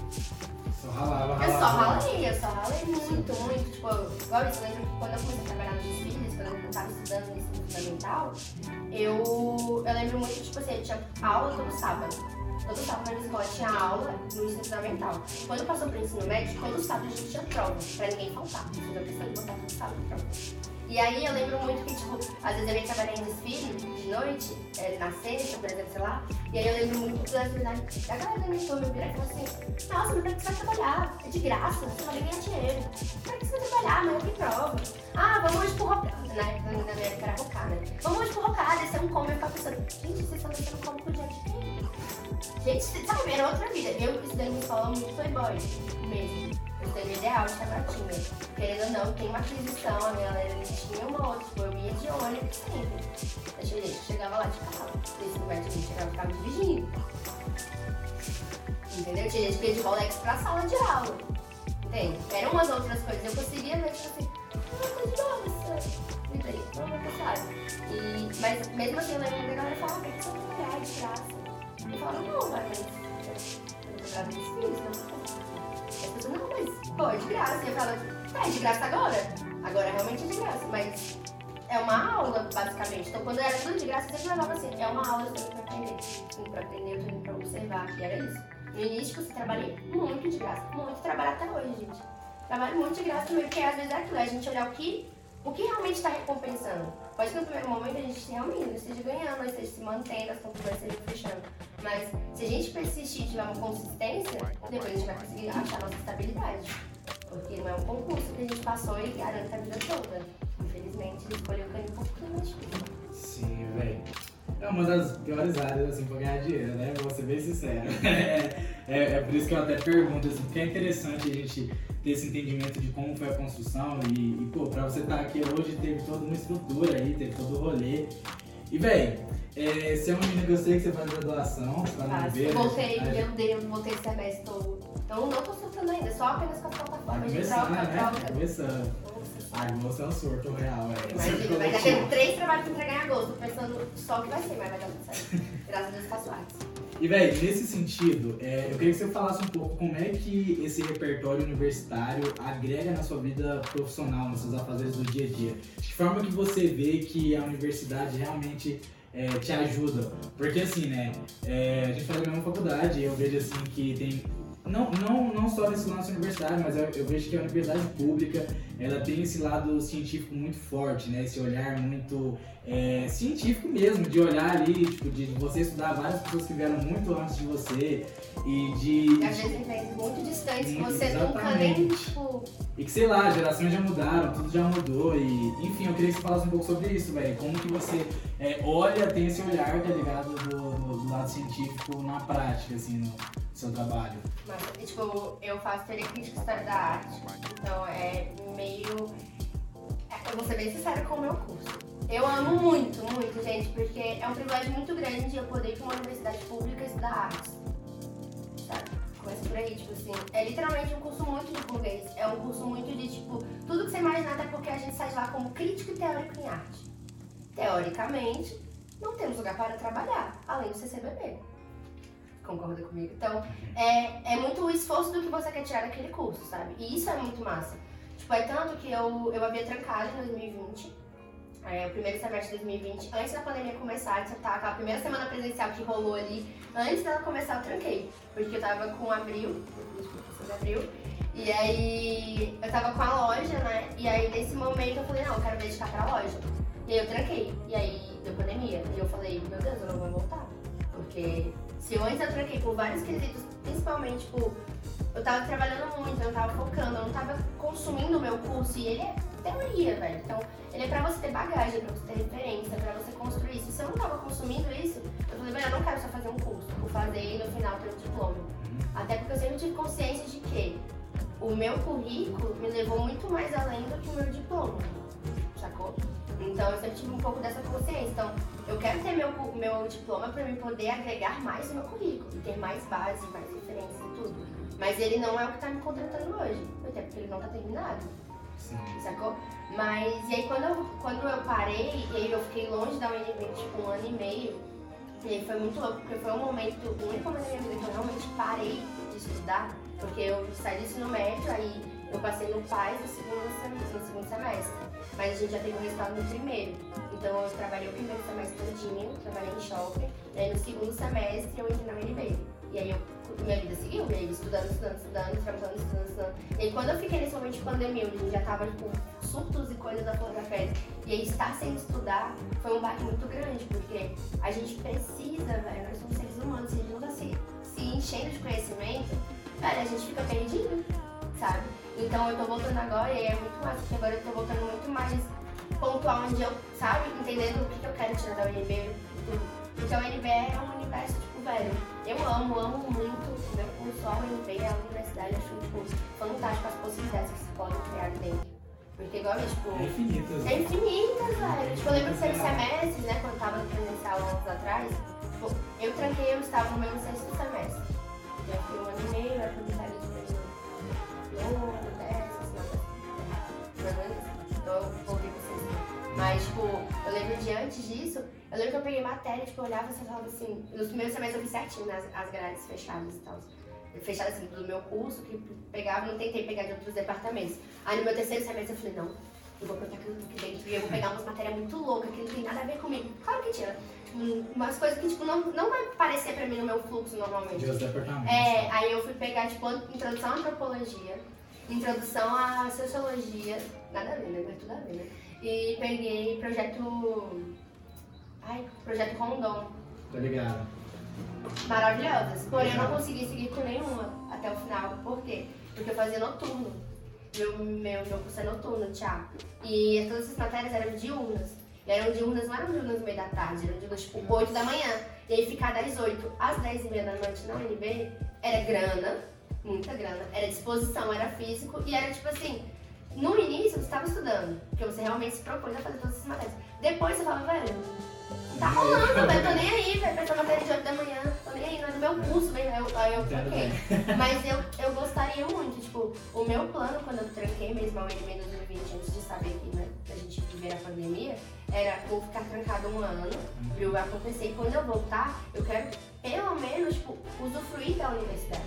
A: Só ralava, ralava.
B: eu só ralei, eu só ralei muito, muito. Tipo, igual isso, eu lembro que quando eu comecei a trabalhar nos desfiles, quando eu estava estudando no ensino fundamental, eu, eu lembro muito, tipo assim, eu tinha aula todo sábado. Todo sábado na minha escola tinha aula no ensino fundamental. Quando passou para o ensino médio, todo sábado a gente tinha prova, pra ninguém faltar. Fiz a questão de botar todo sábado prova. E aí eu lembro muito que, tipo, às vezes eu ia trabalhar em desfile de noite, é, na sexta, por exemplo, sei lá. E aí eu lembro muito verdades da galera da minha turma virar e falar assim, nossa, mas pra que você vai trabalhar? É de graça, você vai ganhar dinheiro. Pra que você vai trabalhar? Amanhã tem prova. Ah, vamos hoje pro rocada. Na época minha época era rocada. Vamos hoje pro rocada, esse é um come, eu ficava pensando, gente, vocês estão descendo como com dinheiro de quem? Gente, sabe, era outra vida. Eu estudei numa escola muito playboy mesmo. Estudei no ideal de Tabatinga. Querendo ou não, tem uma aquisição, a minha galera tinha uma outra, tipo, eu de ônibus sempre. Eu cheguei, chegava lá de carro. Esse lugar de mim chegava, ficava dirigindo. Entendeu? Tinha gente que ia de Rolex pra sala de aula. Entende? Eram umas outras coisas. Eu conseguia ver, tipo assim, ah, coisa de boa, essa vida aí, vamos sabe? E, mas mesmo assim, eu lembro que a galera falava, por que você não de graça? Eu falava, não, vai, mas eu tô grávida de não As pessoas, não, mas, pô, é de graça. E eu falava, tá, é de graça agora? Agora realmente é de graça, mas é é uma aula, basicamente. Então, quando era tudo de graça, eu sempre levava assim, é uma aula, eu indo pra aprender. Indo pra aprender, eu tô indo pra observar, e era isso. No início, você trabalhei muito de graça, muito, trabalho até hoje, gente. Trabalho muito de graça também, porque às vezes é aquilo, é a gente olhar o que, o que realmente está recompensando. Pode que no primeiro momento a gente realmente não esteja ganhando, não esteja se mantendo, as contas estejam fechando. Mas se a gente persistir e tiver uma consistência, depois a gente vai conseguir achar nossa estabilidade. Porque não é um concurso que a gente passou e garante a vida toda. Infelizmente, ele escolheu o caminho um pouquinho mais.
A: Sim, velho. É uma das piores áreas, assim, pra ganhar dinheiro, né? Vou ser bem sincero. É, é, é, por isso que eu até pergunto, assim, porque é interessante a gente ter esse entendimento de como foi a construção e, e pô, pra você estar tá aqui hoje, teve toda uma estrutura aí, teve todo o rolê. E, velho, é, você é uma menina que eu sei que você faz graduação, você faz
B: ah, ver, Voltei, né? meu Deus, voltei esse semestre todo. Então não tô surtando ainda, só apenas com as plataformas de troca, né? troca.
A: Começando. Agosto é um surto real, é.
B: Imagina, vai ter três trabalhos pra entregar em agosto, pensando só que vai ser, mas vai dar tudo certo. Graças a Deus artes.
A: E, velho, nesse sentido, é, eu queria que você falasse um pouco como é que esse repertório universitário agrega na sua vida profissional, nos seus afazeres do dia a dia. De forma que você vê que a universidade realmente é, te ajuda? Porque, assim, né, é, a gente faz a mesma faculdade eu vejo, assim, que tem não, não, não só nesse lance universitário, mas eu, eu, vejo que a universidade pública ela tem esse lado científico muito forte, né? Esse olhar muito é, científico mesmo, de olhar ali, tipo, de você estudar várias pessoas que vieram muito antes de você e de.
B: Às vezes vem muito distante, muito, você nunca nem, tipo.
A: E que sei lá, gerações já mudaram, tudo já mudou. E, enfim, eu queria que você falasse um pouco sobre isso, velho. Como que você é, olha, tem esse olhar, tá ligado, do, do lado científico na prática, assim, no seu trabalho.
B: Mas, tipo, eu faço teoria crítica história da arte, então é meio. É, eu vou ser bem sincera com o meu curso. Eu amo muito, muito, gente, porque é um privilégio muito grande eu poder ir para uma universidade pública e estudar arte. Sabe? Começa por aí, tipo assim. É literalmente um curso muito de burguês. É um curso muito de, tipo, tudo que você imaginar, até porque a gente sai de lá como crítico e teórico em arte. Teoricamente, não temos lugar para trabalhar, além do CCBB concorda comigo? Então, é, é muito o esforço do que você quer tirar daquele curso, sabe? E isso é muito massa. Tipo, é tanto que eu, eu havia trancado em 2020, é, o primeiro semestre de 2020, antes da pandemia começar, tá, aquela primeira semana presencial que rolou ali, antes dela começar eu tranquei, porque eu tava com abril, de abril, e aí eu tava com a loja, né? E aí nesse momento eu falei, não, eu quero dedicar pra loja. E aí eu tranquei, e aí deu pandemia, e eu falei, meu Deus, eu não vou voltar, porque se eu antes eu tranquei por vários quesitos, principalmente, tipo, eu tava trabalhando muito, eu tava focando, eu não tava consumindo o meu curso e ele é teoria, velho. Então, ele é pra você ter bagagem, pra você ter referência, pra você construir isso. Se eu não tava consumindo isso, eu falei, velho, eu não quero só fazer um curso, vou fazer e no final ter um diploma. Uhum. Até porque eu sempre tive consciência de que o meu currículo me levou muito mais além do que o meu diploma, sacou? Então eu sempre tive um pouco dessa consciência. Então eu quero ter meu, meu diploma para me poder agregar mais no meu currículo ter mais base, mais referência e tudo. Mas ele não é o que está me contratando hoje, até porque ele não está terminado. Sim. Sacou? Mas e aí quando eu, quando eu parei, e aí eu fiquei longe da UNB tipo um ano e meio, e aí foi muito louco, porque foi um momento, o único momento da minha vida que eu realmente parei de estudar, porque eu saí do ensino médio, aí eu passei no PAIS no segundo, no segundo semestre mas a gente já teve um resultado no primeiro. Então eu trabalhei o primeiro semestre todinho, trabalhei em shopping, e aí no segundo semestre eu entrei na UNB. E aí eu, minha vida seguiu, e aí estudando, estudando, estudando, trabalhando, estudando, estudando. E aí quando eu fiquei nesse momento de pandemia, onde a gente já tava com tipo, surtos e coisas da fotografia, e aí estar sem estudar foi um baque muito grande, porque a gente precisa, velho, nós somos seres humanos, se a gente não tá se, se enchendo de conhecimento, velho, a gente fica perdido, sabe? Então eu tô voltando agora e é muito mais, porque agora eu tô voltando muito mais pontual onde eu, sabe, entendendo o que, que eu quero tirar da UNB. Porque a UNB é um universo, tipo, velho, eu amo, amo muito meu curso, a UNB é a universidade, acho, tipo, fantástico as possibilidades que se podem criar dentro. Porque igual, tipo.
A: É infinitas. É
B: infinitas, velho. Tipo, eu lembro que teve semestres, né, quando eu tava no presencial anos atrás, tipo, eu tranquei, eu estava no meu sexto semestre. Já fiquei um ano e meio, eu fui ali de Mas, tipo, eu lembro de antes disso, eu lembro que eu peguei matéria, tipo, eu olhava e falava assim, nos primeiros semestres eu fiz certinho, né, as, grades fechadas e tal. Fechadas assim, do meu curso, que pegava, não tentei pegar de outros departamentos. Aí no meu terceiro semestre eu falei, não, eu vou botar aquilo aqui dentro e eu vou pegar umas matérias muito loucas que não tem nada a ver comigo. Claro que tinha. Tipo, umas coisas que tipo, não, não vai parecer pra mim no meu fluxo normalmente.
A: De departamentos.
B: É, aí eu fui pegar, tipo, introdução à antropologia, introdução à sociologia, nada a ver, né? Mas tudo a ver, né? E peguei projeto. Ai, projeto Rondon.
A: Tá ligado?
B: Maravilhosas. Porém, eu não consegui seguir com nenhuma até o final. Por quê? Porque eu fazia noturno. Meu, meu, meu curso é noturno, teatro. E todas essas matérias eram diurnas. E eram diurnas, não eram diurnas no meio da tarde, eram diurnas tipo 8 da manhã. E aí ficar das 8 às 10 e meia da noite na UNB era grana, muita grana, era disposição, era físico e era tipo assim, no início você estava estudando, porque você realmente se propôs a fazer todas essas matérias. Depois você falava, velho, tá rolando, velho, tô nem aí, velho, pra essa matéria de 8 da manhã, tô nem aí, não é do meu curso, velho, aí eu, aí eu tranquei. Mas eu, eu gostaria muito, tipo, o meu plano quando eu tranquei mesmo a UNB em 2020, antes de saber que né, a gente viver a pandemia, era vou ficar trancado um ano, eu acontecer, e quando eu voltar, eu quero pelo menos, tipo, usufruir da universidade.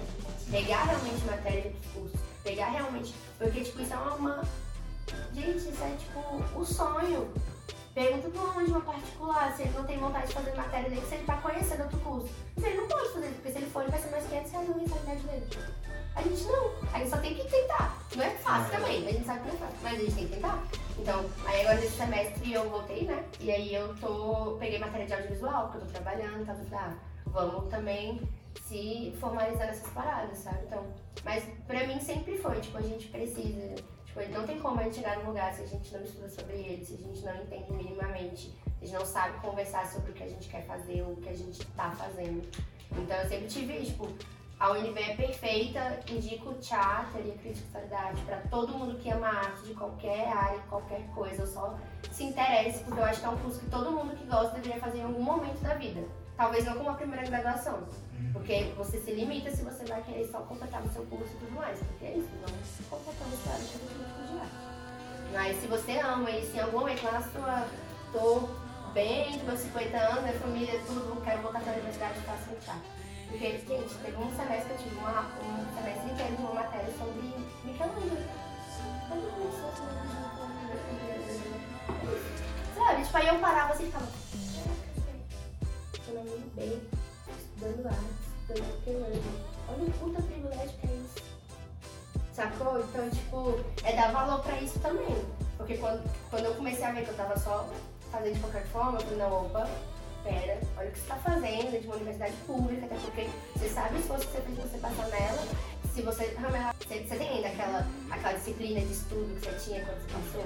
B: Pegar realmente matéria de cursos, pegar realmente, porque tipo, isso é uma, gente, isso é tipo o sonho. Pergunta pra um de uma particular se ele não tem vontade de fazer matéria dele, se ele tá conhecendo outro curso. Mas ele não pode fazer, porque se ele for, ele vai ser mais 500 reais na mensalidade dele. A gente não, a gente só tem que tentar. Não é fácil também, a gente sabe que não é fácil, mas a gente tem que tentar. Então, aí agora nesse semestre eu voltei, né? E aí eu tô, peguei matéria de audiovisual, porque eu tô trabalhando, tá tudo ah, vamos também se formalizar nessas paradas, sabe? Então, mas pra mim sempre foi, tipo, a gente precisa, tipo, não tem como a gente chegar num lugar se a gente não estuda sobre ele, se a gente não entende minimamente, se a gente não sabe conversar sobre o que a gente quer fazer ou o que a gente tá fazendo. Então eu sempre tive, tipo, a UNB é perfeita, indico teatro e criticidade para todo mundo que ama arte de qualquer área, qualquer coisa, só se interesse, porque eu acho que é um curso que todo mundo que gosta deveria fazer em algum momento da vida. Talvez não como a primeira graduação, porque você se limita se você vai querer só completar o seu curso e tudo mais, porque é isso, não completamos para de arte. Mas se você ama e se em algum momento na sua, tô bem, dos meus 50 anos, minha família, tudo, quero voltar para a universidade, faço um teatro. Porque, gente, teve um semestre que eu tive uma, um semestre inteiro de uma matéria sobre Michelangelo. Sabe? Tipo, aí eu parava assim e ficava. Me bem, estudando arte, estudando Michelangelo. Olha o puta privilégio que é isso. Sacou? Então, tipo, é dar valor pra isso também. Porque quando, quando eu comecei a ver que eu tava só fazendo de qualquer forma, eu falei, não, opa, pera, olha o que você está fazendo de uma universidade pública, até porque você sabe o esforço que você fez você passar nela, se você, você, você tem ainda aquela, aquela disciplina de estudo que você tinha quando você passou?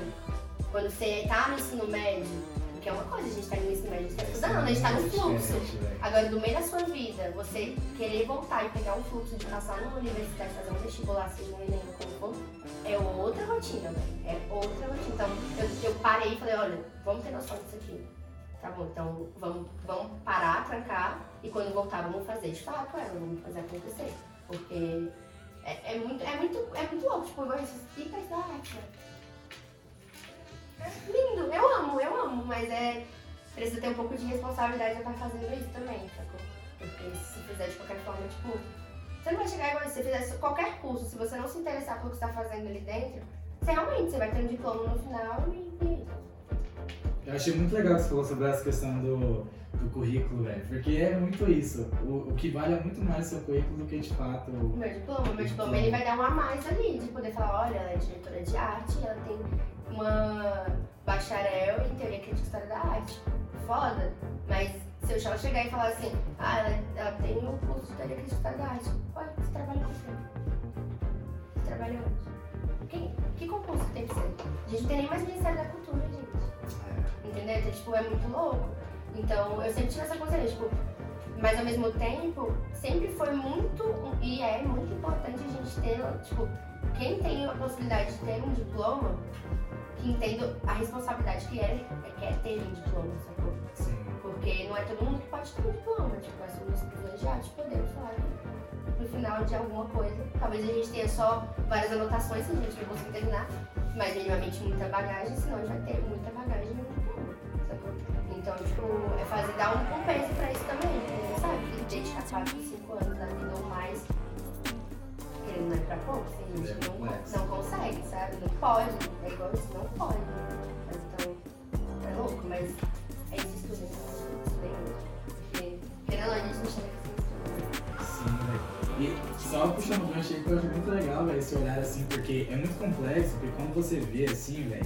B: Quando você está no ensino médio, porque é uma coisa, a gente está no ensino médio, a gente está estudando, a gente está no fluxo. Agora, no meio da sua vida, você querer voltar e pegar um fluxo de passar numa universidade, fazer um vestibular, seja um Enem, como for, é outra rotina, velho. É outra rotina. Então, eu, eu parei e falei, olha, vamos ter noção disso aqui Tá bom, então vamos, vamos parar, trancar e quando voltar vamos fazer de fato ela, vamos fazer acontecer. Porque é, é, muito, é, muito, é muito louco, tipo, eu e da arte. É lindo, eu amo, eu amo, mas é. Precisa ter um pouco de responsabilidade de estar fazendo isso também, sacou? Porque se fizer de qualquer forma, tipo, você não vai chegar igual se você fizer qualquer curso, se você não se interessar pelo que você está fazendo ali dentro, você realmente você vai ter um diploma no final e, e
A: eu achei muito legal que você falou sobre essa questão do, do currículo, velho. Porque é muito isso. O, o que vale é muito mais o seu currículo do que de fato.
B: O meu diploma, o meu diploma ele vai dar um a mais ali, de poder falar, olha, ela é diretora de arte, ela tem uma bacharel em teoria crítica e história da arte. Foda. Mas se eu só chegar e falar assim, ah, ela, ela tem um curso de teoria crítica e história da arte, olha, você trabalha com você. Você trabalha onde? Que, que concurso que tem que ser? A gente não tem nem mais Ministério da Cultura, gente entendeu? Então, tipo, é muito louco. Então, eu sempre tive essa consciência, tipo, mas ao mesmo tempo, sempre foi muito, e é muito importante a gente ter, tipo, quem tem a possibilidade de ter um diploma, que entenda a responsabilidade que é, que é ter um diploma, sacou? Sim. Porque não é todo mundo que pode ter um diploma, tipo, é somos privilegiados, podemos falar no final de alguma coisa, talvez a gente tenha só várias anotações, se a gente não conseguir terminar, mas minimamente muita bagagem, senão a gente vai ter muita bagagem então, tipo, é fazer, dar um compenso pra isso também, né? sabe? Dedicar 4, 5 anos da vida ou mais, não é pra pouco, tem gente que não, não consegue, sabe? Não pode, é igual isso, não pode. mas é isso estuda, então estudei muito. Porque, querendo ou não, a gente não chega
A: Sim, velho. E só puxando o gancho aí que eu acho muito legal, velho, esse olhar assim, porque é muito complexo, porque quando você vê assim, velho,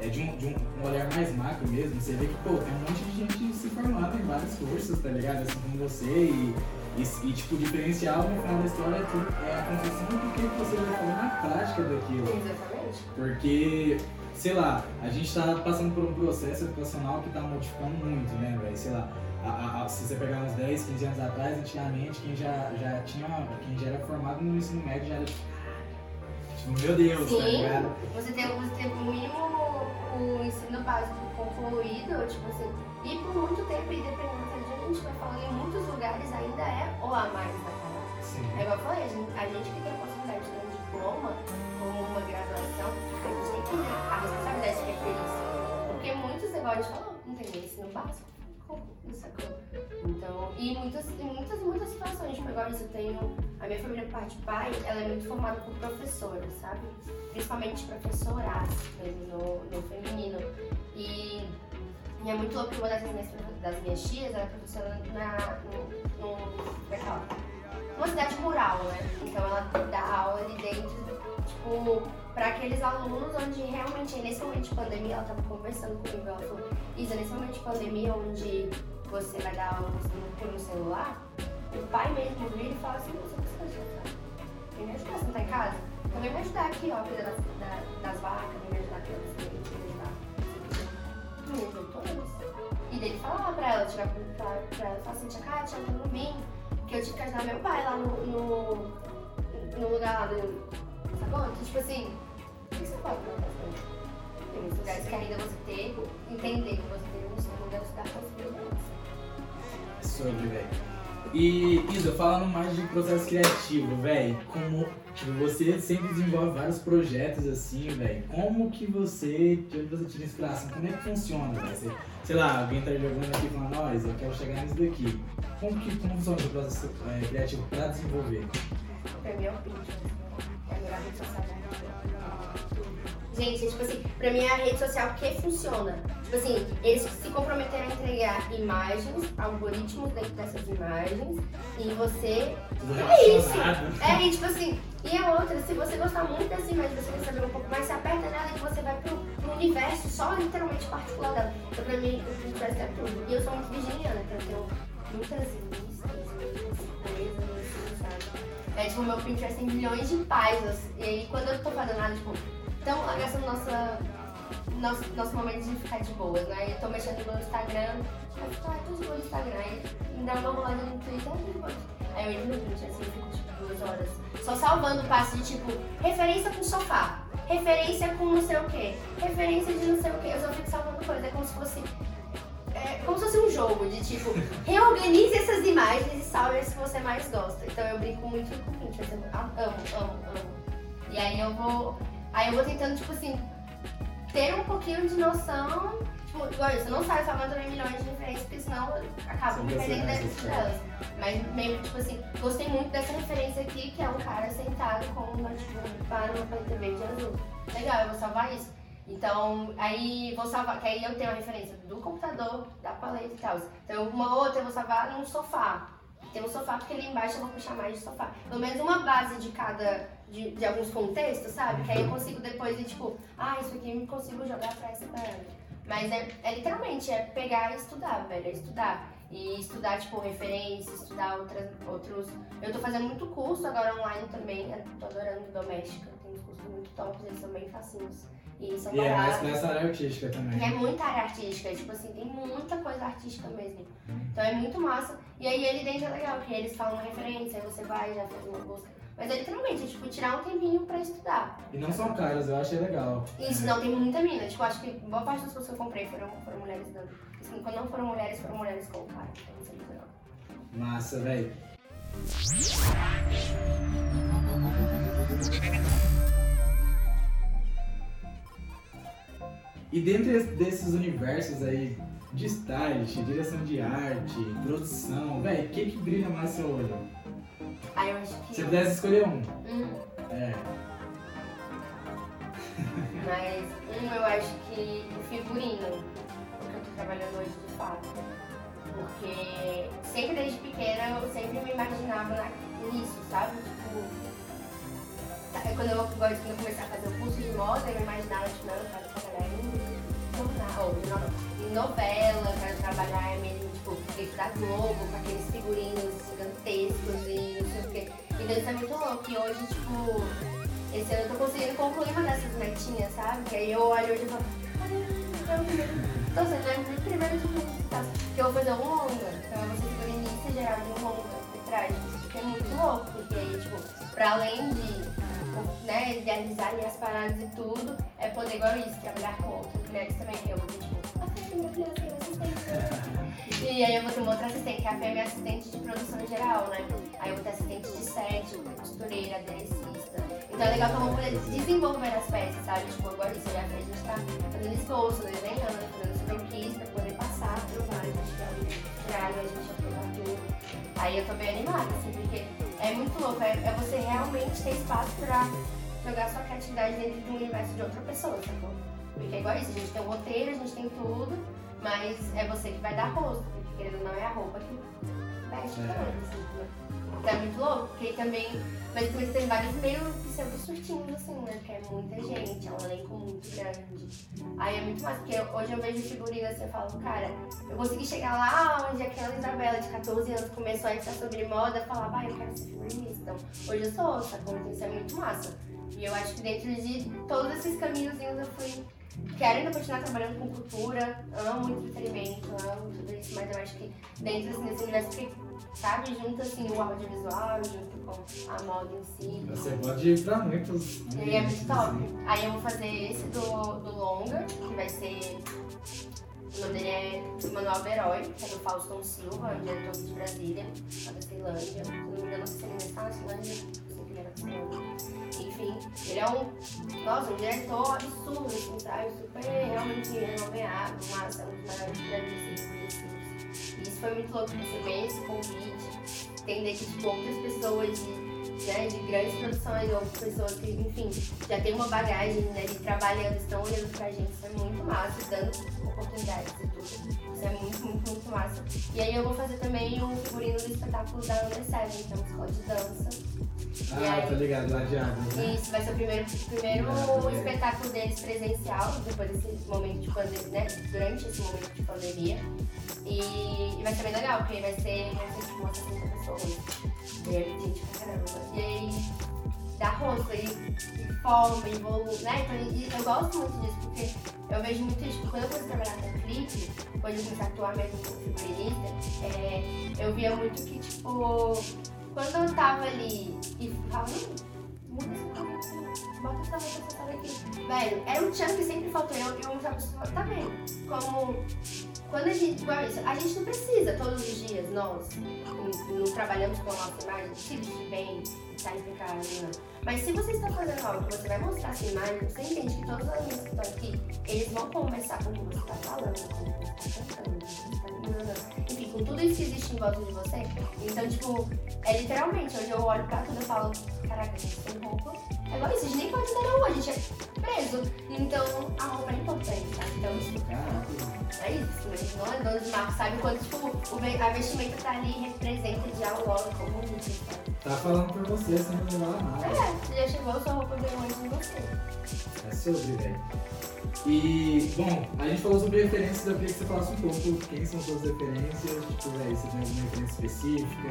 A: é de, um, de um, um olhar mais macro mesmo, você vê que, pô, tem um monte de gente se formando em vários cursos, tá ligado? Assim como você e, e, e tipo, o diferencial no final da história é, tudo, é a construção do que você vai fazer na prática daquilo.
B: Exatamente.
A: Porque, sei lá, a gente tá passando por um processo educacional que tá modificando muito, né, velho? Sei lá, a, a, se você pegar uns 10, 15 anos atrás, antigamente, quem já, já tinha, quem já era formado no ensino médio já era tipo, tipo meu Deus,
B: Sim,
A: tá ligado?
B: Você tem, você tem o mínimo o ensino básico concluído, tipo assim, e por muito tempo, e dependendo gente vai falando, em muitos lugares ainda é o a mais da palavra.
A: Sim.
B: É igual eu falei, a gente, a gente que tem a possibilidade de ter um diploma ou uma graduação, a gente tem que ter a responsabilidade de ter isso. Porque muitos, gente falou, não tem ensino básico. Não sacou? Então, e muitas, e muitas, muitas situações, tipo, isso, eu tenho. A minha família por parte de pai, ela é muito formada por professores, sabe? Principalmente professoras, mesmo no, no feminino. E, e é muito louco que uma das minhas, das minhas tias, ela é professora na, no, no, como é que fala? Numa cidade rural, né? Então ela dá aula ali dentro, tipo, para aqueles alunos onde realmente, nesse momento de pandemia, ela estava conversando comigo, ela falou, Isa, nesse momento de pandemia onde você vai dar aula um celular, o pai mesmo vira e fala assim, você precisa ajudar. Vem me ajudar, você não tá em casa? Então vem me ajudar aqui, ó, cuidar das, da, das vacas, vem me ajudar aqui, ó, E ajudou todas. E dele falar pra ela, tirar pra, pra, ela, falar assim, tia Kátia, eu não vim, que eu tive que ajudar meu pai lá no, no, no lugar lá do... Sacou? Então, tipo assim, o que você pode fazer? Tem muitos lugares que ainda você ter, entender que você tem um segundo lugar, você dá possibilidades.
A: Sobre, velho. E Isa, falando mais de processo criativo, velho, como tipo, você sempre desenvolve vários projetos assim, velho. Como que você, de onde você tira inspiração? Como é que funciona, velho? Sei lá, alguém tá jogando aqui falando, nós, eu quero chegar nisso daqui. Como que como funciona o processo é, criativo pra desenvolver?
B: É Pinterest. É a rede social da Gente, é tipo assim, pra mim é a rede social que funciona. Tipo assim, eles se comprometeram a entregar imagens, algoritmos dentro dessas imagens, e você. É isso! É, e tipo assim, e a outra, se você gostar muito dessa imagem, você quer saber um pouco mais, você aperta nela e você vai pro, pro universo só literalmente particular dela. Então pra mim, o Pinterest é tudo. E eu sou muito virginiana, então eu tenho muitas listas? É tipo, meu Pinterest tem milhões de páginas. E aí quando eu tô fazendo nada, tipo, então, essa nossa nosso, nosso momento de ficar de boas, né? Eu tô mexendo no Instagram, aí fico, ah, tô de boa no Instagram, me dá uma rolada no Twitter, aí eu entro no assim, fico tipo duas horas. Só salvando o passo de tipo, referência com sofá, referência com não sei o que, referência de não sei o que. Eu só fico salvando coisa, é como se fosse. É como se fosse um jogo de tipo, reorganize essas imagens e salve as que você mais gosta. Então eu brinco muito com o Pinterest, eu amo, amo, amo. E aí eu vou Aí eu vou tentando, tipo assim, ter um pouquinho de noção. Tipo, igual isso, não saio salvando também milhões de referências, porque senão eu acabo me perdendo dentro delas. Mas meio tipo assim, gostei muito dessa referência aqui, que é um cara sentado com um notebook para uma paleta verde azul. Legal, eu vou salvar isso. Então, aí vou salvar, que aí eu tenho a referência do computador, da paleta e tal. Então, uma outra eu vou salvar num sofá. Tem um sofá, porque ali embaixo eu vou puxar mais de sofá. Pelo menos uma base de cada de, de alguns contextos, sabe? Que aí eu consigo depois ir, tipo, ah, isso aqui eu consigo jogar pra essa parada. Mas é, é, literalmente, é pegar e estudar, velho, é estudar. E estudar, tipo, referências, estudar outras, outros... Eu tô fazendo muito curso agora online também, tô adorando doméstica, tem uns cursos muito tops, eles são bem facinhos. E são
A: e é mais pra essa área artística também.
B: E é muita área artística, tipo assim, tem muita coisa artística mesmo. Então é muito massa. E aí ele dentro é legal, que eles falam uma referência, aí você vai, já faz uma busca. Mas é literalmente, tipo, tirar um tempinho pra estudar.
A: E não são caras, eu achei legal.
B: Isso, não, tem muita mina. Tipo, acho que boa parte das coisas que eu comprei foram, foram mulheres dando. Assim, quando não foram mulheres, foram mulheres com cara. Então isso é muito legal.
A: Massa, velho. E dentro desses universos aí de stylist, direção de arte, produção, velho, o que que brilha mais seu olho?
B: Ah, eu acho que.
A: Se pudesse escolher um.
B: Hum.
A: É.
B: Mas um eu acho que o figurino. Porque eu tô Porque sempre desde pequena eu sempre me imaginava na, nisso, sabe? Tipo, tá, quando eu, quando eu comecei a fazer o curso de moda, eu me imaginava, tipo, não, eu quero trabalhar em jornal, em novela, eu quero trabalhar mesmo, tipo, dentro da Globo, com aqueles figurinos gigantescos e Então isso é muito louco. E hoje, tipo, esse ano eu tô conseguindo concluir uma dessas metinhas, sabe? Que aí eu olho hoje e falo, então, assim, já é muito primeiro de tá? que eu vou fazer um longa. Então eu vou ser figurinista geral de um longa trás. Que é muito louco, porque aí, tipo, pra além de né, idealizar ali as paradas e tudo, é poder igual isso, trabalhar com outras mulheres também. Eu tipo, ah, minha criança tem assistente. E aí eu vou ter uma outra assistente, que é a minha assistente de produção geral, né? Aí eu vou ter assistente de set, costureira, aderecista. Então é legal que eu vou poder desenvolver as peças, sabe? Tipo, agora isso, já a gente tá fazendo esboço, desenhando, fazendo os croquis pra poder passar, provar, a gente tirar, a gente aprovar tudo. Aí eu tô bem animada, assim, porque é muito louco, é, é você realmente ter espaço pra jogar sua criatividade dentro do universo de outra pessoa, sacou? Porque é igual isso, a gente tem o roteiro, a gente tem tudo, mas é você que vai dar rosto, porque querendo ou não é a roupa que veste é. assim, né? Então é muito louco, porque também mas também tem vários meio pseudo surtinhos, assim, né? Que é muita gente, é um elenco muito grande. Aí é muito mais, porque hoje eu vejo figurino assim, eu falo, cara, eu consegui chegar lá onde aquela Isabela de 14 anos começou a estar sobre moda, falar, vai, eu quero ser figurinista. Então, hoje eu sou, sacou? Então isso é muito massa. E eu acho que dentro de todos esses caminhozinhos eu fui quero ainda continuar trabalhando com cultura, amo entretenimento, amo tudo isso, mas eu acho que dentro assim, desse universo que, sabe, junto assim o audiovisual, junto com a moda em si.
C: Você pode ir pra muitos.
B: E é muito top. Assim. Aí eu vou fazer esse do, do longa, que vai ser. O nome dele é Manuel Berói, que é do Fauston Silva, diretor de Brasília, lá da Ceilândia. Se não me engano, se ele está na Ceilândia, não sei que ele era enfim, ele é um, nossa, um diretor absurdo, assim, sabe? Super realmente renomeado, massa, um dos maiores conhecidos. E isso foi muito louco receber esse convite, entender que tipo, outras pessoas de, né, de grandes produções, outras pessoas que, enfim, já tem uma bagagem né, de trabalhando, estão olhando pra gente, isso é muito massa, dando oportunidades e tudo. Isso é muito, muito, muito massa. E aí eu vou fazer também o figurino do espetáculo da Under Seven, que é uma escola de dança
C: ah, aí, tô ligado, ladeado.
B: Né? Isso, vai ser o primeiro, primeiro espetáculo deles presencial, depois desse momento de pandemia, né? Durante esse momento de pandemia. E, e vai ser bem legal, porque vai ser, ser tipo umas 60 pessoas. E aí, gente pra caramba. E aí dá rosto e, e forma, e volume, né? Então, eu gosto muito disso, porque eu vejo muito isso. Quando eu comecei a trabalhar com clipe, quando eu comecei a atuar mesmo como figurinista, é, eu via muito que, tipo, quando eu tava ali e falava, bota essa roupa, essa sabe aqui. Velho, era um tchan que sempre faltou. Eu, eu já tá vendo? Como quando a gente, igual isso, a gente não precisa todos os dias, nós, não, não trabalhamos com a nossa imagem, se vestir bem, estar impecável, não. Mas se você está fazendo algo que você vai mostrar essa imagem, você entende que todos os alunos que estão aqui, eles vão conversar com o que você está falando, com o que você está cantando, com o que você está enfim, com tudo isso que existe em volta de você. Então, tipo, é literalmente, hoje eu olho pra tudo e falo, caraca, a gente tem roupa. É igual isso, a gente nem pode na rua, a gente é preso. Então, a roupa é importante, sabe? Então, tipo, é isso, mas não é dono de marca, sabe? Quando, tipo, o, a vestimenta tá ali, representa, dialoga, comunica, sabe?
C: Tá falando por você, sem levar nada.
B: É, você já chegou, sua roupa veio antes de você.
C: É sobre, velho. E, bom, a gente falou sobre referências, eu queria que você falasse um pouco quem são suas referências, tipo, véio, você tem alguma referência específica?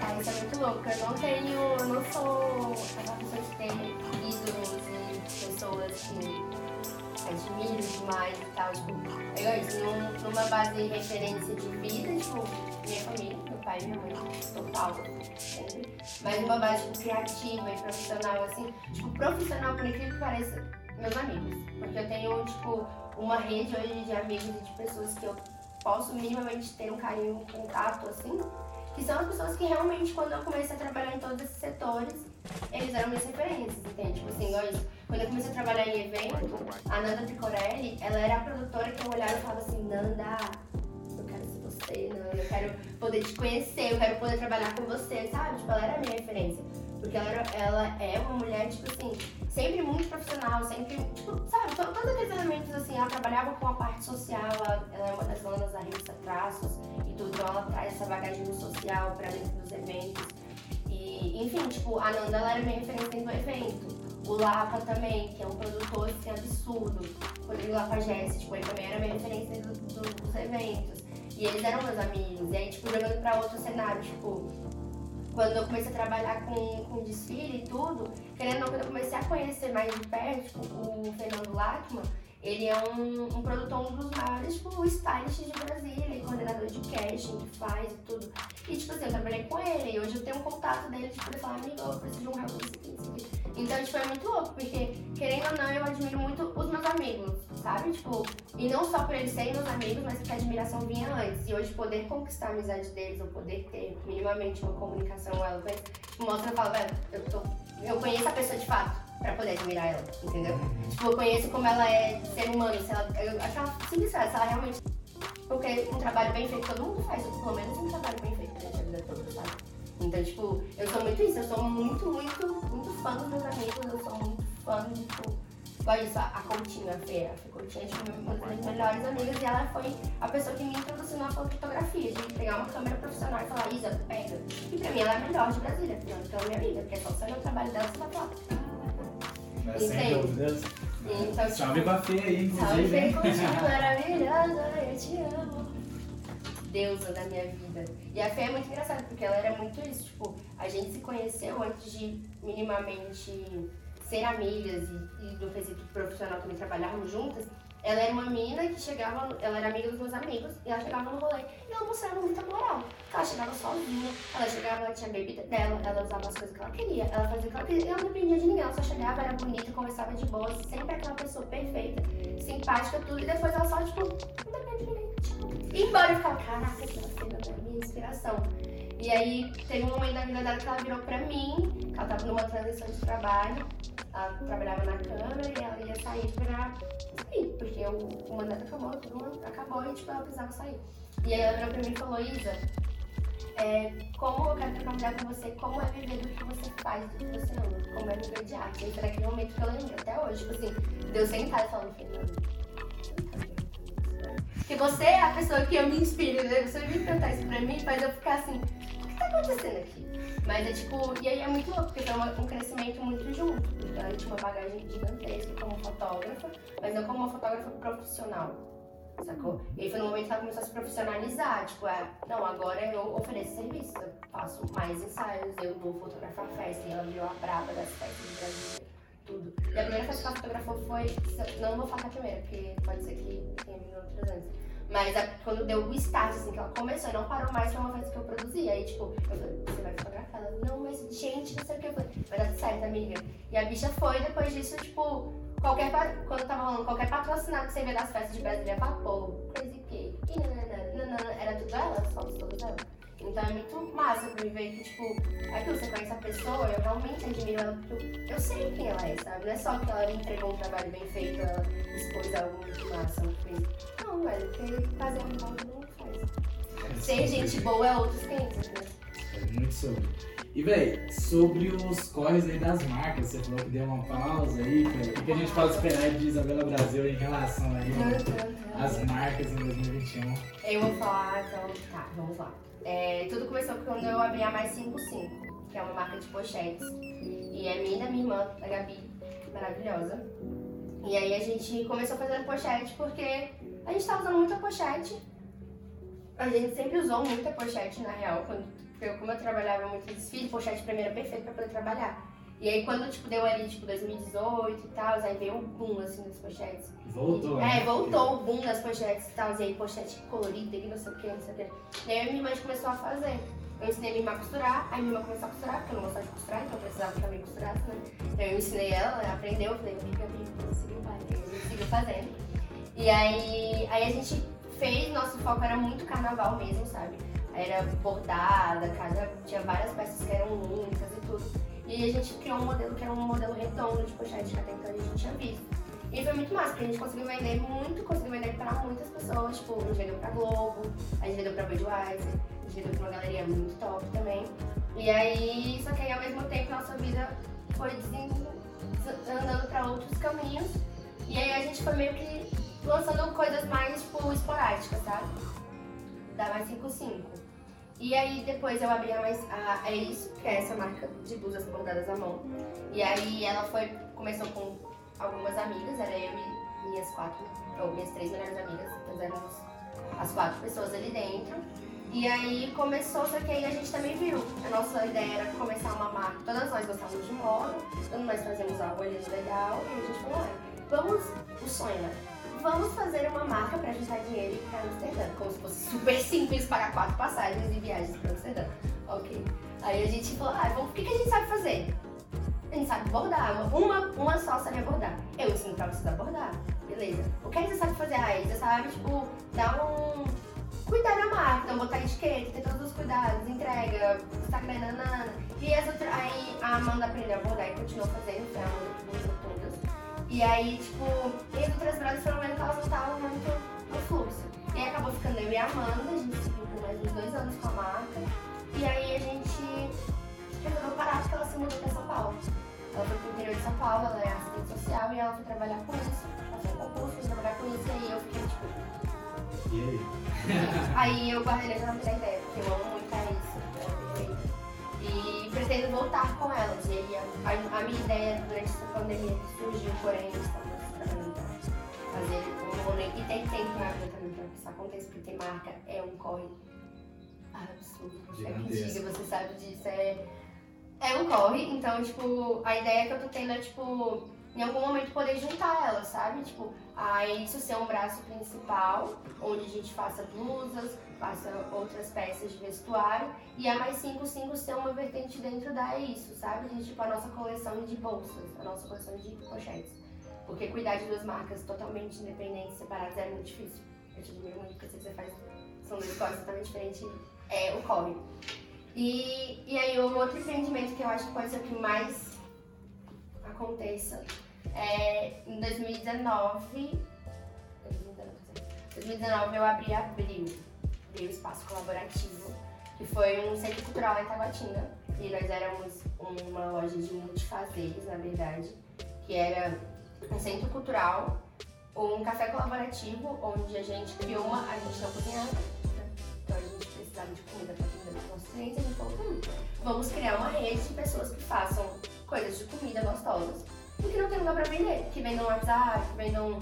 B: Ah, isso é muito louco. Eu não tenho, eu não sou aquela pessoa que tem ídolos e pessoas que admiro demais e tal. Tipo, é isso, num, numa base de referência de vida, tipo, minha família, pai e minha mãe. Mas numa base criativa e profissional, assim, tipo, profissional, por incrível que pareça meus amigos. Porque eu tenho, tipo, uma rede hoje de amigos e de pessoas que eu posso minimamente ter um carinho, um contato, assim, que são as pessoas que realmente, quando eu comecei a trabalhar em todos esses setores, eles eram minhas referências, entende? Tipo assim, isso. Quando eu comecei a trabalhar em evento, a Nanda Picorelli, ela era a produtora que eu olhava e falava assim, Nanda, você, Nanda, eu quero poder te conhecer, eu quero poder trabalhar com você, sabe? Tipo, ela era a minha referência. Porque ela, ela é uma mulher, tipo assim, sempre muito profissional, sempre, tipo, sabe, todos aqueles elementos, assim, ela trabalhava com a parte social, ela, ela é uma das donas da revista Traços, e bagagem social pra dentro dos eventos. E, enfim, tipo, a Nanda ela era minha referência dentro do evento. O Lapa também, que é um produtor assim, absurdo. Rodrigo Lafagesse, tipo, ele também era minha referência do, dos eventos. E eles eram meus amigos. E aí, tipo, jogando pra outro cenário, tipo, quando eu comecei a trabalhar com, com desfile e tudo, querendo ou não, quando eu comecei a conhecer mais de perto, tipo, o Fernando Lachman, ele é um, um produtor, um dos maiores, tipo, stylists de Brasília, e coordenador de casting, que faz e tudo. E, tipo assim, eu trabalhei com ele, e hoje eu tenho um contato dele, tipo, ele fala, amigo, eu preciso de um help Então, tipo, é muito louco, porque, querendo ou não, eu admiro muito os meus amigos, sabe? Tipo, e não só por eles serem meus amigos, mas porque a admiração vinha antes. E hoje poder conquistar a amizade deles, ou poder ter minimamente uma comunicação ela tipo, mostra e fala, velho, eu, eu conheço a pessoa de fato pra poder admirar ela, entendeu? Uhum. Tipo, eu conheço como ela é ser humano, se ela. Eu acho ela simples, se ela realmente. Porque um trabalho bem feito, todo mundo faz, pelo menos um trabalho bem feito durante a vida toda, sabe? Então, tipo, eu sou muito isso, eu sou muito, muito, muito fã dos meus amigos, eu sou muito fã de, tipo, igual isso, a, Coutinho, a Fê, a Fê Coutinho é tipo uma das minhas melhores amigas e ela foi a pessoa que me introduziu na fotografia, de pegar uma câmera profissional e falar, Isa, pega. E pra mim ela é a melhor de Brasília, então ela é minha amiga, porque é só o trabalho dela, você vai falar.
C: Mas sem dúvidas.
A: Então, Salve pra Fê aí, inclusive.
B: Salve Fê Coutinho, maravilhosa, eu te amo deusa da minha vida. E a Fê é muito engraçada, porque ela era muito isso, tipo, a gente se conheceu antes de minimamente ser amigas e, e do quesito profissional também trabalharmos juntas, ela era uma menina que chegava, ela era amiga dos meus amigos, e ela chegava no rolê e ela mostrava muita moral. Ela chegava sozinha, ela chegava, ela tinha bebida dela, ela usava as coisas que ela queria, ela fazia o que ela queria, ela não dependia de ninguém, ela só chegava, era bonita, conversava de boa, sempre aquela pessoa perfeita, simpática, tudo, e depois ela só, tipo, não depende de ninguém, tipo. E embora eu ficava, caraca, aquela cena da minha inspiração. E aí teve um momento da vida dela que ela virou pra mim, ela tava numa transição de trabalho, ela trabalhava na câmera e ela ia sair pra sair, porque o, o mandato acabou, mundo acabou e tipo, ela precisava sair. E aí ela virou pra mim e falou, Isa, é, como eu quero compartilhar com você como é viver do que você faz, do que você ama, como é viver de arte. Esse era aquele momento que eu lembro até hoje, tipo assim, deu sentar e falando, Fernando. Porque você é a pessoa que eu me inspiro, né? Você me cantar isso pra mim faz eu ficar assim, o que tá acontecendo aqui? Mas é tipo, e aí é muito louco, porque foi um crescimento muito junto. Porque ela tinha uma bagagem gigantesca como fotógrafa, mas não como uma fotógrafa profissional. Sacou? E aí foi no momento que ela começou a se profissionalizar. Tipo, é, não, agora eu ofereço serviço, eu faço mais ensaios, eu vou fotografar festa. E ela virou a braba das festas do Brasil, tudo. E a primeira festa que ela fotografou foi. Não vou falar a primeira, porque pode ser que tenha vindo outras antes. Mas a, quando deu o start, assim, que ela começou e não parou mais, foi uma festa que eu produzi. Aí, tipo, eu falei, você vai fotografar? Ela, não, mas gente, não sei o que. Eu falei, vai dar certo, amiga. E a bicha foi, depois disso, tipo, qualquer, quando tava falando, qualquer patrocinado que você vê das festas de Brasília, pô, Crazy Cake, e nanana, era tudo ela, as fotos todas ela. Então é muito massa pra mim ver que, tipo, é que você conhece a pessoa, eu realmente admiro ela, porque eu, sei quem ela é, sabe? Não é só que ela me entregou um trabalho bem feito, ela expôs algo muito massa, não fez. Não, velho, porque fazer um bom não faz. É, Ser gente boa é outros 500, né?
C: É muito sobre. E, véi, sobre os corres aí das marcas, você falou que deu uma pausa aí, véio. o que a gente pode esperar de Isabela Brasil em relação aí às marcas em 2021?
B: Eu vou falar, então, tá, vamos lá. É, tudo começou quando eu abri a Mais 55, que é uma marca de pochetes. E é minha e da minha irmã, a Gabi, maravilhosa. E aí a gente começou fazendo pochete porque a gente tava usando muita pochete. A gente sempre usou muita pochete, na real. Quando, como eu trabalhava muito em desfile, pochete pra mim era perfeito pra poder trabalhar. E aí quando tipo, deu ali, tipo, 2018 e tal, aí veio um boom assim das pochetes.
C: Voltou,
B: É, né? voltou o boom das pochetes e tal, e aí pochete colorida e não sei o que, não sei o que. E aí minha irmã começou a fazer. Eu ensinei minha irmã a costurar, aí minha irmã começou a costurar, porque eu não gostava de costurar, então eu precisava que ela me costurasse, né? Então eu ensinei ela, ela aprendeu, eu falei, amiga, amiga, seguiu vai, a gente seguiu fazendo. E aí, aí a gente fez, nosso foco era muito carnaval mesmo, sabe? Era bordada, cada, tinha várias peças que eram únicas e tudo. E a gente criou um modelo que era um modelo redondo de pochete que até então a gente tinha visto. E foi muito massa, porque a gente conseguiu vender muito, conseguiu vender para muitas pessoas. Tipo, a gente vendeu pra Globo, a gente vendeu pra Budweiser, a gente vendeu pra uma galeria muito top também. E aí, só que aí ao mesmo tempo nossa vida foi andando para outros caminhos. E aí a gente foi meio que lançando coisas mais, tipo, esporádicas, sabe? Da mais 55. E aí depois eu abri a mais a É Isso, que é essa marca de blusas bordadas à mão. E aí ela foi, começou com algumas amigas, era eu e minhas quatro, ou minhas três melhores amigas, nós éramos as quatro pessoas ali dentro. E aí começou, só que aí a gente também viu. A nossa ideia era começar uma marca. Todas nós gostávamos de moda, todos nós fazemos algo ali legal. E a gente falou, vamos, o sonho né? Vamos fazer uma marca para juntar dinheiro para Amsterdã. Como se fosse super simples pagar quatro passagens e viagens para Amsterdã. Ok. Aí a gente falou, ah, vamos, o que, que a gente sabe fazer? A gente sabe bordar. Uma, uma só sabe bordar. Eu ensino pra vocês a bordar. Beleza. O que a gente sabe fazer? Ah, você sabe, tipo, dar um cuidar da marca, então botar etiqueta, ter todos os cuidados, entrega, Instagram, nanana. E as outras, aí a Amanda aprendeu a bordar e continuou fazendo, foi a Amanda que todas. E aí, tipo, as outras brothers foram vendo que elas não estavam muito no fluxo. E aí acabou ficando eu e a Amanda, a gente por mais uns dois anos com a marca. E aí a gente resolveu parar porque ela se mudou pra São Paulo. Ela foi pro interior de São Paulo, ela é assistente social e ela foi trabalhar com isso. Ela foi um concurso, foi trabalhar com isso e aí eu fiquei tipo.
C: E aí?
B: Aí eu guardei da ideia, porque eu amo muito a isso, pretendo voltar com elas. E a, a, minha ideia durante essa pandemia surgiu, porém estamos fazer um rolê. E tem tempo na vida também pra que isso aconteça, porque tem marca, é um corre absurdo. É mentira, você sabe disso. É, é um corre, então, tipo, a ideia que eu tô tendo é, tipo, em algum momento poder juntar elas, sabe? Tipo, a isso ser um braço principal, onde a gente faça blusas, faça outras peças de vestuário, e a mais 55 ser uma vertente dentro da isso, sabe? De, tipo, a nossa coleção de bolsas, a nossa coleção de pochetes. Porque cuidar de duas marcas totalmente independentes, separadas, é muito difícil. Eu te admiro muito, porque você faz, são duas coisas totalmente diferentes, é o corre. E, e aí, o outro empreendimento que eu acho que pode ser o que mais aconteça é, em 2019, 2019 eu abri Abril, Abril Espaço Colaborativo, que foi um centro cultural em Taguatinga. E nós éramos uma loja de multifazeres, na verdade, que era um centro cultural, um café colaborativo, onde a gente criou uma. A gente não cozinhava, né? então a gente precisava de comida para atender os nossos clientes. A gente falou: hum, vamos criar uma rede de pessoas que façam coisas de comida gostosas e que não tem lugar pra vender, que vendam WhatsApp, que vendam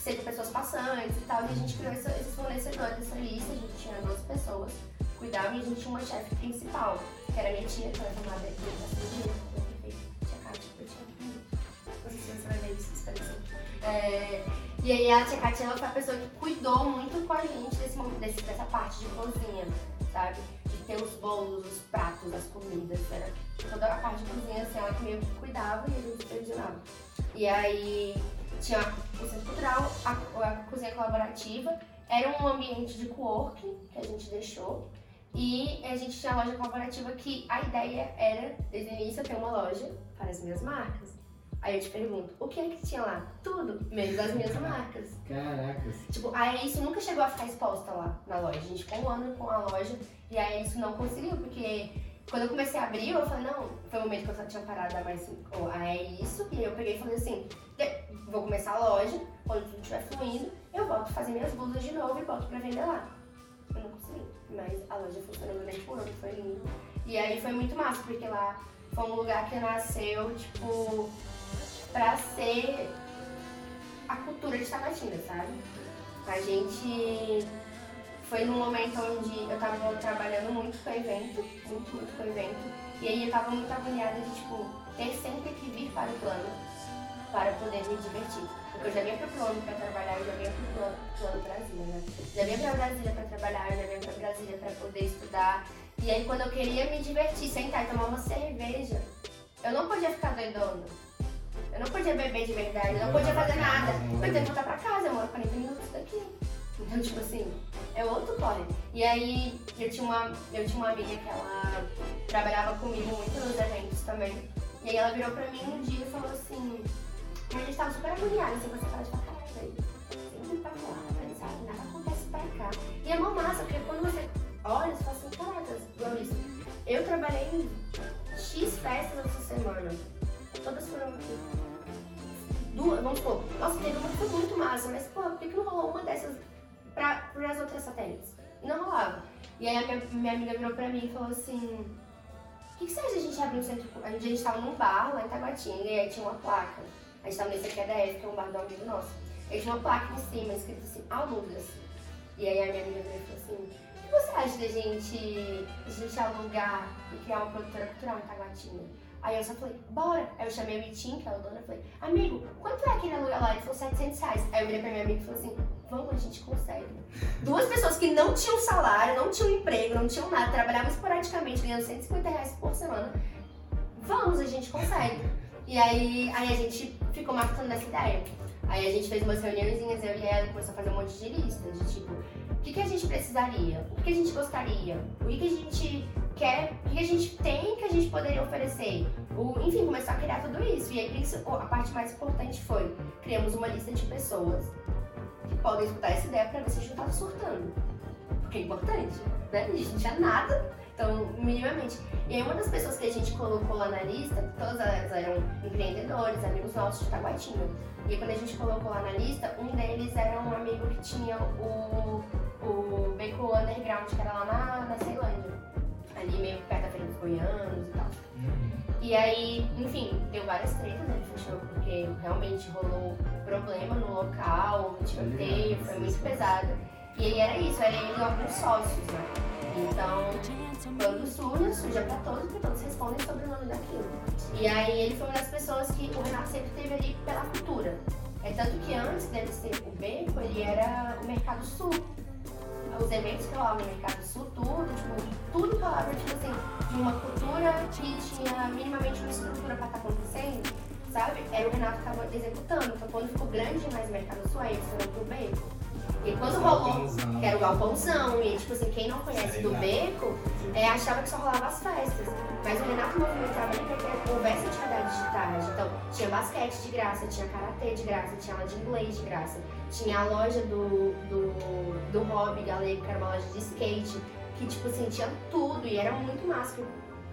B: sejam pessoas passantes e tal. E a gente criou essa, esses fornecedores dessa lista, a gente tinha 12 pessoas, cuidava e a gente tinha uma chefe principal, que era minha tia, que era chamada de cirurgia, tia Kátia, eu tinha Não sei se você vai ver isso, é, E aí a tia Kátia ela foi a pessoa que cuidou muito com a gente desse, desse, dessa parte de cozinha, sabe? De ter os bolos, os pratos, as comidas, era toda a parte de cozinha, assim, ela que meio que cuidava e a gente supervisionava. E aí tinha o centro cultural, a, a cozinha colaborativa, era um ambiente de co-working que a gente deixou. E a gente tinha a loja colaborativa que a ideia era, desde o início, ter uma loja para as minhas marcas. Aí eu te pergunto, o que é que tinha lá? Tudo, menos das minhas marcas.
C: Caracas.
B: Tipo, aí isso nunca chegou a ficar exposta lá na loja. A gente ficou um ano com a loja e aí isso não conseguiu, porque quando eu comecei a abrir, eu falei, não, foi o momento que eu só tinha parado a mais cinco. Ah, é isso. E aí eu peguei e falei assim, vou começar a loja, quando tudo estiver fluindo, eu volto a fazer minhas blusas de novo e volto pra vender lá. Eu não consegui, mas a loja funcionou durante um ano, foi lindo. E aí foi muito massa, porque lá foi um lugar que nasceu, tipo, pra ser a cultura de Tabatinga, sabe? A gente foi num momento onde eu tava trabalhando muito com evento, muito, muito com evento, e aí eu tava muito agoniada de, tipo, ter sempre que vir para o plano para poder me divertir. Porque eu já vinha pro plano para trabalhar, eu já vinha pro plano, plano Brasília, né? Já vinha pra Brasília para trabalhar, já vinha pra Brasília para poder estudar. E aí quando eu queria me divertir, sentar e tomar uma cerveja, eu não podia ficar doidona. Eu não podia beber de verdade, eu não podia fazer nada. Eu tenho que voltar pra casa, eu moro 40 minutos daqui. Então, tipo assim, é outro corre. E aí, eu tinha, uma, eu tinha uma amiga que ela trabalhava comigo muito nos eventos também. E aí ela virou pra mim um dia e falou assim, a gente tava super agoniada, assim, você fala de pra caralho, velho. Sempre tá lá, sabe? Nada acontece pra cá. E é uma massa, porque quando você olha, você fala assim, caracas, Maurício, eu trabalhei em X festas essa semana. Todas foram. Duas, vamos supor, nossa, teve uma que foi muito massa, mas pô, por que, que não rolou uma dessas para as outras satélites. Não rolava. E aí a minha, minha amiga virou pra mim e falou assim, o que, que você acha de a gente abrir um centro... A gente, a gente tava num bar lá em Taguatinga e aí tinha uma placa. A gente tava nesse aqui é que é um bar do amigo nosso. Aí tinha uma placa em cima, escrito assim, alugas. E aí a minha amiga veio falou assim, o que você acha da gente, a gente alugar e criar uma produtora cultural em Taguatinga? Aí eu só falei, bora. Aí eu chamei o Vitinho, que é o dono, e falei, amigo, quanto é aquele aluguel lá? Ele falou 700 reais. Aí eu virei pra minha amiga e falei assim, vamos, a gente consegue. Duas pessoas que não tinham salário, não tinham emprego, não tinham nada, trabalhavam esporadicamente, ganhando 150 reais por semana. Vamos, a gente consegue. E aí, aí a gente ficou marcando nessa ideia. Aí a gente fez umas reuniõezinhas, eu e ela, começou a fazer um monte de lista, de tipo, o que, que a gente precisaria? O que a gente gostaria? O que, que a gente quer? O que a gente tem que a gente poderia oferecer? O, enfim, começou a criar tudo isso. E aí a parte mais importante foi, criamos uma lista de pessoas que podem escutar essa ideia para ver se a gente não tá surtando. Porque é importante, né? A gente não tinha nada, então, minimamente. E aí uma das pessoas que a gente colocou lá na lista, todas elas eram empreendedores, amigos nossos de Taguatinga. E quando a gente colocou lá na lista, um deles era um amigo que tinha o, o Beco Underground, que era lá na, na Ceilândia. Ali meio perto da Feira dos Goianos e tal. Uhum. E aí, enfim, deu várias tretas, ele fechou porque realmente rolou problema no local, tiroteio, foi muito pesado. E aí era isso, era ele e alguns sócios, né? Então, quando surge, suja pra todos, porque todos respondem sobre o nome daquilo. E aí ele foi uma das pessoas que o Renato sempre teve ali pela cultura. É tanto que antes dele ser o Beco, ele era o Mercado Sul. Os eventos que rolavam no Mercado Sul, tudo, tipo, tudo falava, tipo assim, de uma cultura que tinha minimamente uma estrutura pra estar tá acontecendo, sabe? Era o Renato estava executando. Então quando ficou grande demais o Mercado Sul, aí eles foram pro Beco. E quando rolou, que era o galpãozão, e tipo assim, quem não conhece do beco, é, achava que só rolava as festas. Mas o Renato movimentava ele para que houvesse de tarde. Então, tinha basquete de graça, tinha karatê de graça, tinha aula de inglês de graça, tinha a loja do, do, do Hobby Galego, que era uma loja de skate, que tipo assim, tinha tudo e era muito massa.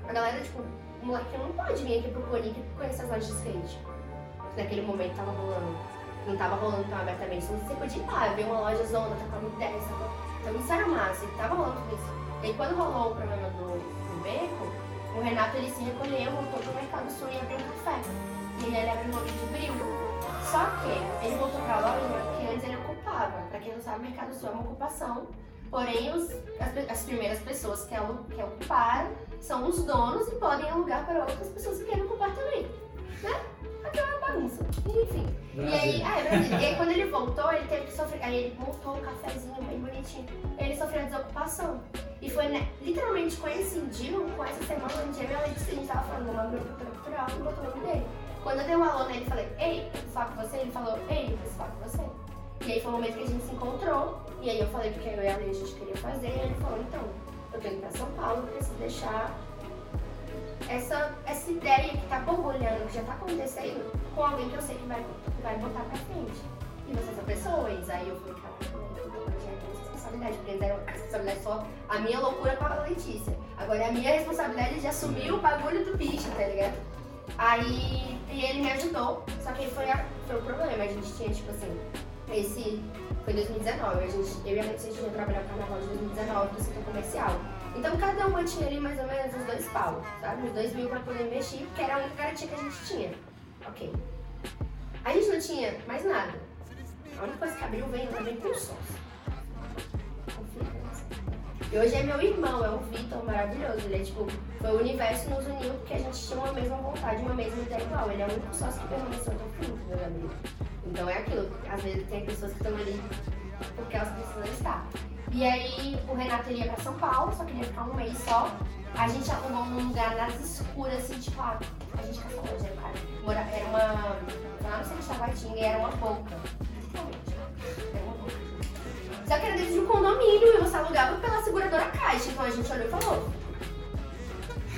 B: A galera, tipo, o moleque não pode vir aqui pro Coni que conhece as lojas de skate. Naquele momento tava rolando não tava rolando tão abertamente. Então você podia ir lá, ver uma loja zona, uma ideia, sacou? Então isso era massa, e tava rolando tudo isso. E aí quando rolou o problema do, do beco, o Renato ele se recolheu, voltou pro Mercado Sul e abriu um café. E ele abriu o nome de Bril. Só que ele voltou pra loja que antes ele ocupava. Pra quem não sabe, o Mercado Sul é uma ocupação. Porém, os, as, as primeiras pessoas que, alu, que ocuparam são os donos e podem alugar para outras pessoas que querem ocupar também. Né? Aquela bagunça. Enfim. E aí, ah, é Brasília. e aí quando ele voltou, ele teve que sofrer. Aí ele montou um cafezinho bem bonitinho. Ele sofreu desocupação. E foi né, literalmente coincidiu com essa semana onde eu e a Letícia, a gente tava falando numa grupo cultural e botou o nome dele. Quando eu dei um alô nele, falei, ei, eu preciso falar com você. Ele falou, ei, eu preciso falar com você. E aí foi o momento que a gente se encontrou. E aí eu falei porque eu e a Lei a gente queria fazer. E ele falou, então, eu tô indo pra São Paulo, preciso deixar essa, essa ideia que tá borbulhando, que já tá acontecendo, com alguém que eu sei que vai, vai botar pra frente. E você é essa pessoa, e aí eu falei, cara, já é responsabilidade, porque era a responsabilidade só a minha loucura com a Letícia. Agora é a minha responsabilidade de assumir o bagulho do bicho, tá ligado? Aí e ele me ajudou, só que foi, a, foi o problema, a gente tinha, tipo assim, esse. Foi 2019, a gente, eu e a Letícia a gente trabalhar o carnaval de 2019 no setor comercial. Então cada uma tinha ali mais ou menos uns dois pau, sabe? Uns dois mil pra poder investir, porque era a única garantia que a gente tinha. Ok. A gente não tinha mais nada. A única coisa que abriu veio também com sócio. E hoje é meu irmão, é o Vitor, maravilhoso. Ele é tipo, foi o universo nos uniu porque a gente tinha uma mesma vontade, uma mesma ideia igual. Ele é o único sócio que permaneceu até o fim, meu amigo. Então é aquilo, às vezes tem pessoas que estão ali porque elas precisam estar. E aí o Renato ia pra São Paulo, só queria ficar um mês só. A gente arrumou num lugar nas escuras, assim, tipo, ah, a gente saber onde cara. Era uma. Lá no centro de Taguatinga era uma boca. Era uma boca. Só que era dentro de um condomínio e você alugava pela seguradora Caixa. Então a gente olhou e falou: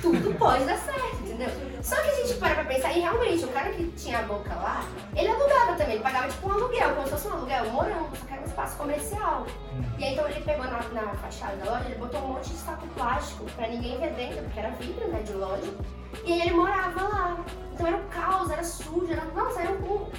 B: tudo pode dar certo, entendeu? Só que a gente para pra pensar, e realmente, o cara que tinha a boca lá, ele alugava também, ele pagava tipo um aluguel, como se fosse um aluguel morando, só que era um espaço comercial. E aí então ele pegou na, na fachada da loja, ele botou um monte de saco plástico pra ninguém ver dentro, porque era vidro, né, de loja. E aí ele morava lá. Então era um caos, era sujo, era. Nossa, era um.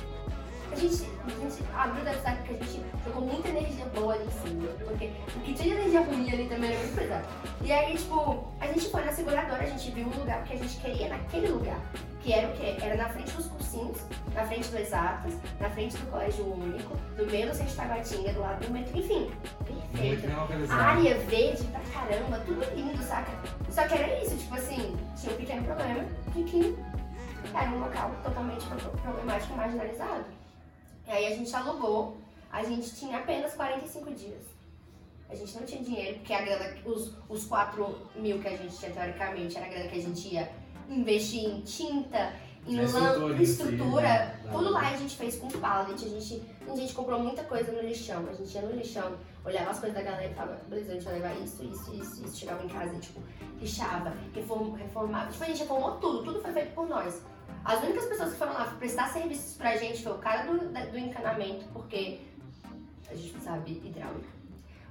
B: A gente, a gente abriu da cidade porque a gente jogou muita energia boa ali em cima. Porque o que tinha de energia ruim ali também era muito pesado. E aí, tipo, a gente foi na seguradora, a gente viu um lugar que a gente queria naquele lugar. Que era o quê? Era na frente dos cursinhos, na frente do Exatas, na frente do Colégio Único, do meio do Centro Taguatinga, do lado do metro, enfim. Perfeito. Área verde pra caramba, tudo lindo, saca? Só que era isso, tipo assim, tinha um pequeno problema de que era um local totalmente problemático e marginalizado. E aí a gente alugou, a gente tinha apenas 45 dias. A gente não tinha dinheiro, porque a grana, os, os 4 mil que a gente tinha teoricamente, era a grana que a gente ia investir em tinta, em lã, em estrutura, né? tudo lá a gente fez com pallet, a gente, a gente comprou muita coisa no lixão, a gente ia no lixão, olhava as coisas da galera e falava, beleza, a gente vai levar isso, isso, isso, isso, chegava em casa e tipo, lixava, reform, reformava, tipo, a gente reformou tudo, tudo foi feito por nós. As únicas pessoas que foram lá prestar serviços pra gente foi o cara do, do encanamento, porque a gente sabe hidráulica.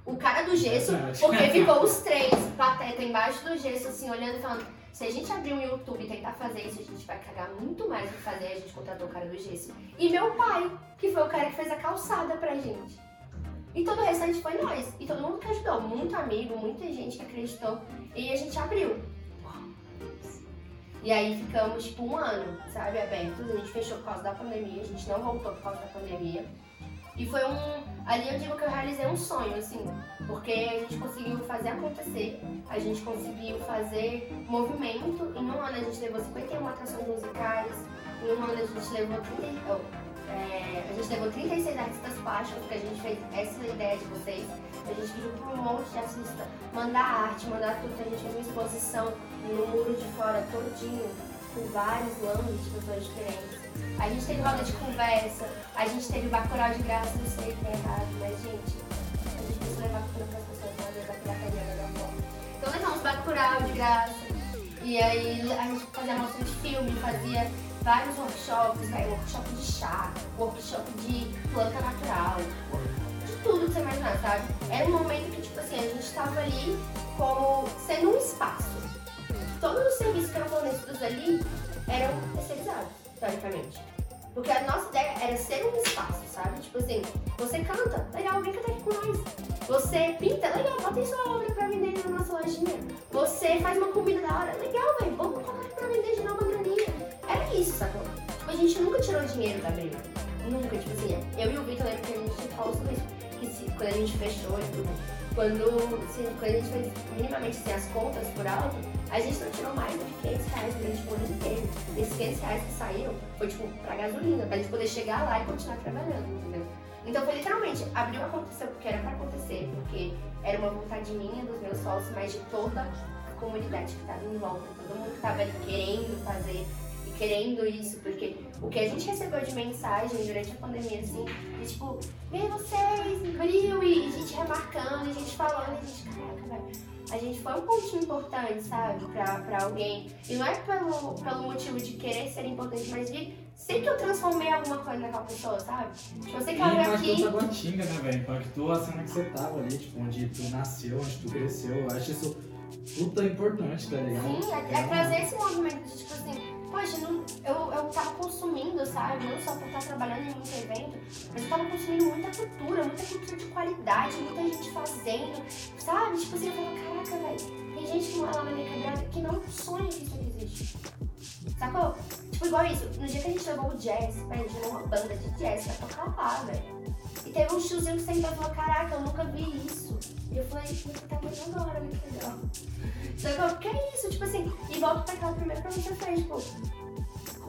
B: O cara do gesso, porque ficou os três pateta embaixo do gesso, assim, olhando e falando, se a gente abrir um YouTube e tentar fazer isso, a gente vai cagar muito mais do que fazer. A gente contratou o cara do gesso. E meu pai, que foi o cara que fez a calçada pra gente. E todo o restante foi nós. E todo mundo que ajudou. Muito amigo, muita gente que acreditou. E a gente abriu. E aí ficamos tipo um ano, sabe, abertos. A gente fechou por causa da pandemia, a gente não voltou por causa da pandemia. E foi um. Ali eu digo que eu realizei um sonho, assim, porque a gente conseguiu fazer acontecer, a gente conseguiu fazer movimento. Em um ano a gente levou 51 atrações musicais, em um ano a gente levou 30. É, a gente levou 36 artistas plásticos, porque a gente fez essa ideia de vocês. A gente pediu para um monte de artistas mandar arte, mandar tudo. A gente fez uma exposição no muro de fora todinho, com vários lances de pessoas diferentes. A gente teve roda de conversa, a gente teve bacurau de graça, não sei que é errado, mas gente, a gente precisa levar cultura para as pessoas, não adianta pirataria da melhor forma. Então levamos bacurau de graça, e aí a gente fazia mostra de filme, fazia vários workshops, né? workshop de chá, workshop de planta natural, de tudo que você imaginar, sabe? Era um momento que, tipo assim, a gente estava ali como sendo um espaço. Todos os serviços que eram fornecidos ali eram terceirizados, teoricamente. Porque a nossa ideia era ser um espaço, sabe? Tipo assim, você canta, legal, vem cantar aqui com nós. Você pinta, legal, bota sua obra pra vender na nossa lojinha. Você faz uma comida da hora, legal, velho, vamos colocar pra vender de novo isso, sacou? Tipo, a gente nunca tirou dinheiro da briga. Nunca, tipo assim, eu e o Vitor lembro que a gente falou sobre isso. Que se, quando a gente fechou e tudo, quando, assim, quando a gente fez minimamente assim, as contas por alto, a gente não tirou mais do que 500 reais durante o ano inteiro. Esses 500 reais que saíram foi tipo pra gasolina, pra gente poder chegar lá e continuar trabalhando, entendeu? Então foi literalmente, abriu aconteceu porque era pra acontecer, porque era uma vontade minha, dos meus sócios, mas de toda a comunidade que estava em volta, todo mundo que ali querendo fazer querendo isso, porque o que a gente recebeu de mensagem durante a pandemia, assim, de tipo, vem vocês, frio, e gente remarcando, e gente falando, e gente, caraca, velho a gente foi um pontinho importante, sabe, pra, pra alguém. E não é pelo, pelo motivo de querer ser importante, mas de sei que eu transformei alguma coisa naquela pessoa, sabe? Tipo, eu sei que ela veio aqui.
C: Impactou Taguatinga, né, velho? Impactou a cena que você tava ali, tipo, onde tu nasceu, onde tu cresceu. Eu acho isso puta importante, tá ligado?
B: Sim, é, é trazer esse movimento de, tipo assim, poxa, não, eu, eu tava consumindo, sabe? Não só por estar trabalhando em muito evento, mas eu tava consumindo muita cultura, muita cultura de qualidade, muita gente fazendo, sabe? Tipo assim, eu falo, caraca, velho, tem gente que mora lá na minha quebrada que não sonha que isso existe. Sacou? Tipo, igual isso, no dia que a gente levou o jazz, a gente levou uma banda de jazz pra tocar lá, velho. E teve um tiozinho que sentou e falou, caraca, eu nunca vi isso. E eu falei, tá muito da hora, muito legal. Sacou? Que é isso, tipo assim, e volto pra aquela primeira pergunta que você fez, tipo,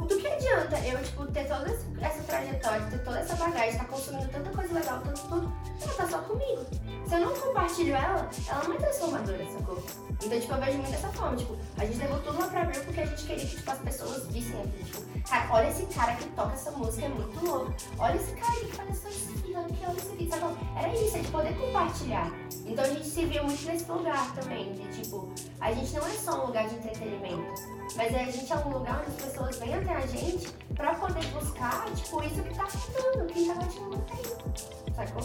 B: do que adianta eu, tipo, ter toda essa trajetória, ter toda essa bagagem, tá consumindo tanta coisa legal, tanto tudo, ela tá só comigo. Se eu não compartilho ela, ela não é transformadora, sacou? Então, tipo, eu vejo muito dessa forma, tipo, a gente levou tudo lá pra abrir porque a gente queria que, tipo, as pessoas vissem aqui, tipo, cara, olha esse cara que toca essa música, é muito louco. Olha esse cara que faz essa que olha vídeo, sacou? Era isso, é de poder compartilhar. Então a gente se viu muito nesse lugar também, de, tipo, a gente não é só um lugar de entretenimento. Mas a gente é um lugar onde as pessoas vêm até a gente pra poder buscar, tipo, isso que tá faltando, que tá gente não tem. Sacou?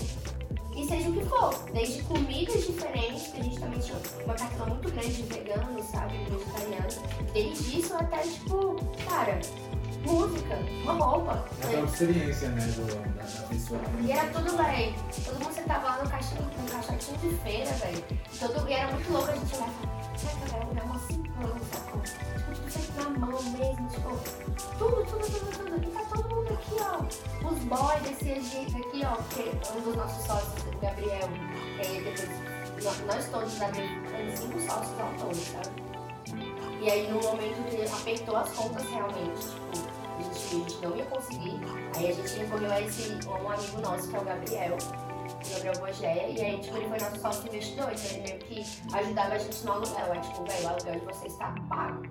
B: E seja o que for, desde comidas diferentes, que a gente também tinha uma cartela muito grande de vegano, sabe, vegetariano, desde isso até, tipo, cara, música, uma roupa.
C: É uma experiência, né, do, da, da pessoa.
B: E era tudo, velho. Todo mundo sentava lá no caixinho, no caixotinho de feira, velho. Todo... E era muito louco a gente olhar e falar, velho, é uma sacou? Tipo, tudo na mão mesmo, tipo, tudo, tudo, tudo, tudo. E tá todo mundo aqui, ó. Os boys desse jeito aqui, ó, porque um dos nossos sócios, o Gabriel, é, depois, nós todos da temos cinco sócios autores, sabe? E aí no momento que apertou as contas realmente, tipo, a gente, a gente não ia conseguir. Aí a gente recorreu a esse um amigo nosso, que é o Gabriel, o Gabriel Bogé, e aí tipo, ele foi nosso sócio investidor, então ele meio que ajudava a gente no aluguel. É tipo, velho, o aluguel de vocês está pago.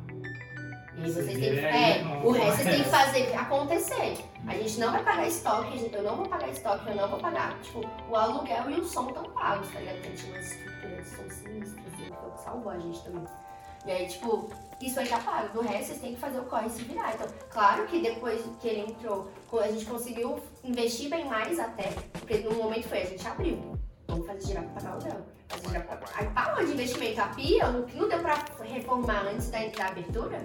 B: E aí vocês têm que. É, o resto vocês têm que fazer acontecer. A gente não vai pagar estoque, eu não vou pagar estoque, eu não vou pagar. Tipo, o aluguel e o som estão pagos, tá ligado? Porque tinha umas estruturas de som sinistras, assim, que salvou a gente também. E aí, tipo, isso aí tá pago. Do resto, vocês têm que fazer o corre se virar. Então, claro que depois que ele entrou, a gente conseguiu investir bem mais até, porque no momento foi, a gente abriu. Vamos fazer girar pra pagar o aluguel. Fazer girar pra... Aí parou de investimento. A pia, o que não deu pra reformar antes da, da abertura,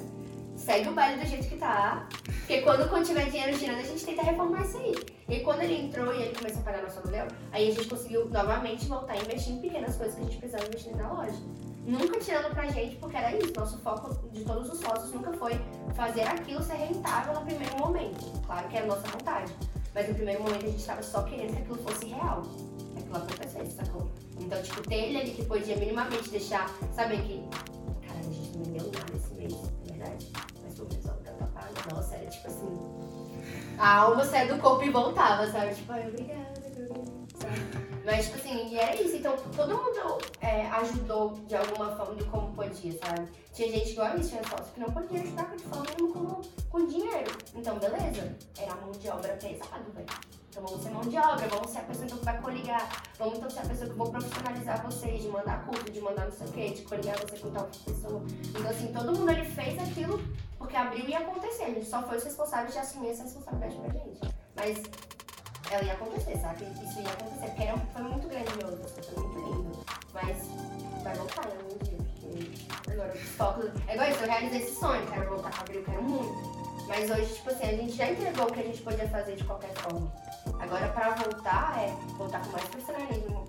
B: segue o baile do jeito que tá. Porque quando, quando tiver dinheiro girando, a gente tenta reformar isso aí. E quando ele entrou e ele começou a pagar nosso aluguel, aí a gente conseguiu novamente voltar a investir em pequenas coisas que a gente precisava investir na loja nunca tirando pra gente, porque era isso. Nosso foco de todos os sócios nunca foi fazer aquilo ser rentável no primeiro momento. Claro que era a nossa vontade. Mas no primeiro momento a gente estava só querendo que aquilo fosse real. Que aquilo acontecesse, sacou? Então, tipo, ter ele ali que podia minimamente deixar, saber que. Cara, a gente não vendeu nada esse mês, é verdade. Mas pelo menos o tá pago. Nossa, era tipo assim. A alma saia do corpo e voltava, sabe? Tipo, ai, obrigada, sabe? Mas, tipo assim, e era isso. Então, todo mundo é, ajudou de alguma forma de como podia, sabe? Tinha gente igual isso, tinha sócio que não podia ajudar de forma nenhuma com, com dinheiro. Então, beleza. Era mão de obra pesado, velho. Então vamos ser mão de obra, vamos ser a pessoa que vai coligar, vamos então ser a pessoa que vou profissionalizar vocês, de mandar curso, de mandar não sei o quê, de coligar você com tal pessoa. Então assim, todo mundo ele fez aquilo porque abriu e ia acontecer. A gente só foi os responsáveis de assumir essa responsabilidade pra gente. Mas ela ia acontecer, sabe? Isso ia acontecer, porque era, foi muito grandioso, foi muito lindo. Mas vai voltar, né, um dia, porque agora os focos. É igual isso, eu realizei esse sonho, quero voltar a abrir, eu quero muito. Mas hoje, tipo assim, a gente já entregou o que a gente podia fazer de qualquer forma. Agora, pra voltar, é voltar com mais profissionalismo,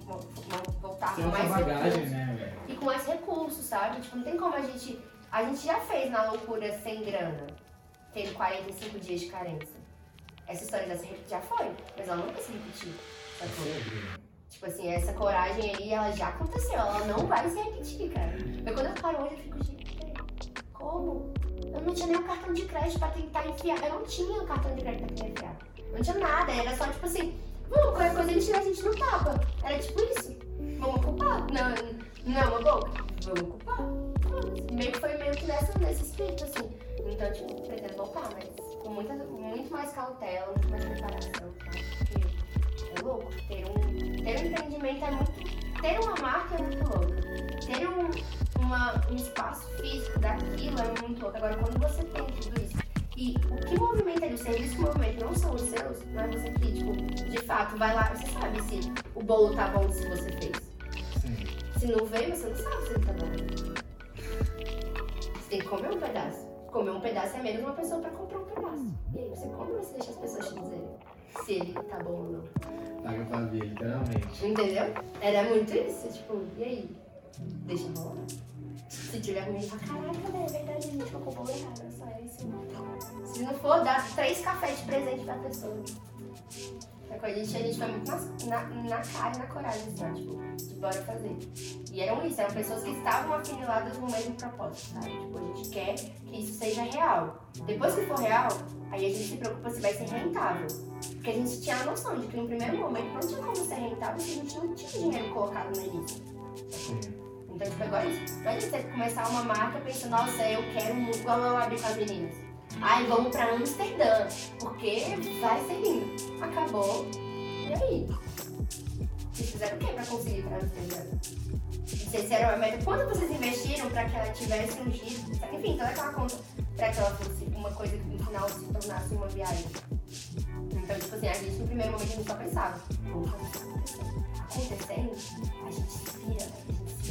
B: voltar com mais
C: bagagem,
B: recursos.
C: né,
B: E com mais recursos, sabe? Tipo, não tem como a gente. A gente já fez na loucura sem grana, tendo 45 dias de carência. Essa história já, se, já foi, mas ela não vai se repetir. Tipo assim, essa coragem aí, ela já aconteceu, ela não vai se repetir, cara. Mas quando eu paro hoje, eu fico, gente, como? Eu não tinha nem um cartão de crédito pra tentar enfiar. Eu não tinha um cartão de crédito pra tentar enfiar. Não tinha nada, era só tipo assim, vamos, qualquer coisa ele tira a gente no tapa. Era tipo isso. Vamos ocupar? Não, não é uma boca? Vamos ocupar. Meio que foi meio que nessa, nesse espírito, assim. Então, tipo, pretendo voltar, mas muita, muito mais cautela, muito mais preparação, tá? Porque é louco. Ter um, ter um empreendimento é muito. Ter uma marca é muito louco. Ter um, uma, um espaço físico daquilo é muito louco. Agora, quando você tem tudo isso e o que movimenta ali, o serviço que movimenta não são os seus, não é você que, tipo, de fato, vai lá, você sabe se o bolo tá bom se você fez. Sim. Se não veio, você não sabe se ele tá bom. Você tem que comer um pedaço comer um pedaço é menos uma pessoa para comprar um pedaço. E aí você come ou você deixa as pessoas te dizerem se ele tá bom ou não?
C: Paga pra ver, literalmente.
B: Entendeu? Era muito isso, tipo, e aí? Deixa rolar. Se tiver ruim, fala, caraca, velho, é verdade, a gente o bolo errado, só é isso. Se não for, dá três cafés de presente pra pessoa. A gente, a gente foi muito na, na, na cara e na coragem, assim, tipo, de bora fazer. E eram isso, eram pessoas que estavam afiniladas no mesmo propósito, sabe? Tipo, a gente quer que isso seja real. Depois que for real, aí a gente se preocupa se vai ser rentável. Porque a gente tinha a noção de que no primeiro momento não tinha como ser rentável se a gente não tinha dinheiro colocado no início. Então, tipo, agora isso. Não adianta você começar uma marca pensando, nossa, eu quero muito, igual eu abri com as meninas. Ai, vamos pra Amsterdã, porque vai ser lindo. Acabou. E aí? Vocês fizeram o que pra conseguir ir pra Amsterdã? Vocês fizeram a meta. Quanto vocês investiram pra que ela tivesse um giro? Enfim, toda aquela conta pra que ela fosse uma coisa que no final se tornasse uma viagem. Então, tipo assim, a gente no primeiro momento a gente só pensava, isso acontecendo? A gente se vira, se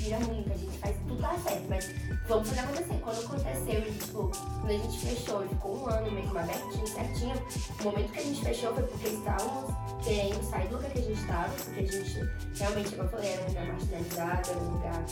B: gira muito, a gente faz tudo dar certo, mas vamos fazer acontecer. Quando aconteceu tipo, quando a gente fechou ficou um ano mesmo abertinho, certinho, o momento que a gente fechou foi porque estávamos querendo sair do lugar que a gente estava, porque a gente realmente, como eu falei, era um lugar marginalizado, era um lugar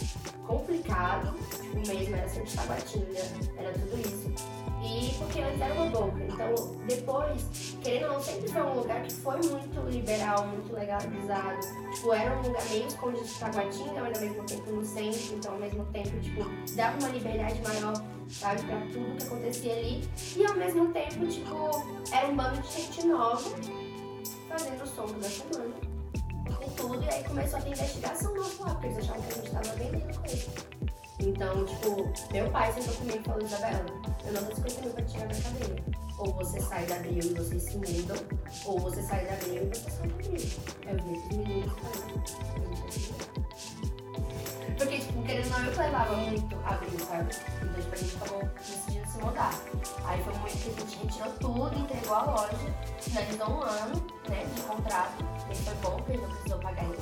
B: complicado, tipo, mesmo era sempre Taguatinga, era tudo isso. E porque antes era uma boca. Então, depois, querendo ou não, sempre foi um lugar que foi muito liberal, muito legalizado. Tipo, era um lugar meio escondido de Taguatinga, mas ao mesmo tempo no centro. Então, ao mesmo tempo, tipo, dava uma liberdade maior, sabe, pra tudo que acontecia ali. E ao mesmo tempo, tipo, era um bando de gente nova fazendo o som da semana. E tudo. E aí começou a ter investigação nossa lá, porque eles achavam que a gente tava vendendo coisa. Então, tipo, meu pai sentou comigo e falou, Isabela, eu não 50 mil pra tirar da cadeia. Ou você sai da abril e vocês se mudam, ou você sai da abril e você sai da. Eu vi esses meninos falando. Ou não, eu levava muito a abril, sabe? Então, tipo, a gente acabou decidindo se mudar. Aí foi um momento que a gente retirou tudo, entregou a loja, finalizou um ano, né, de contrato. E foi bom, porque ele não precisou pagar ainda.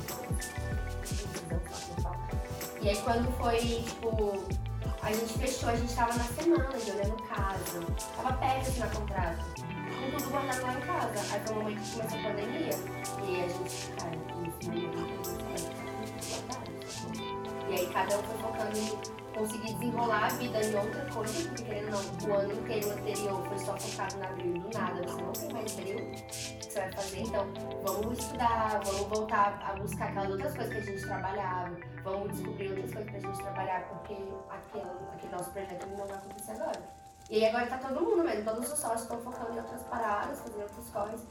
B: E aí quando foi, tipo, a gente fechou, a gente tava na semana de olhando casa. Tava perto assim na contrato. Com tudo guardado lá em casa. Aí foi o momento que começou a pandemia. E a gente, cara, isso E aí cada um foi focando em conseguir desenrolar a vida em outra coisa, porque querendo não, o ano inteiro anterior foi só focado na abril do nada, você não tem mais abril que você vai fazer, então vamos estudar, vamos voltar a buscar aquelas outras coisas que a gente trabalhava vamos descobrir outras coisas pra gente trabalhar, porque aquele, aquele nosso projeto não vai acontecer agora. E aí agora tá todo mundo mesmo, todos os sócios estão focando em outras paradas, fazendo outras coisas.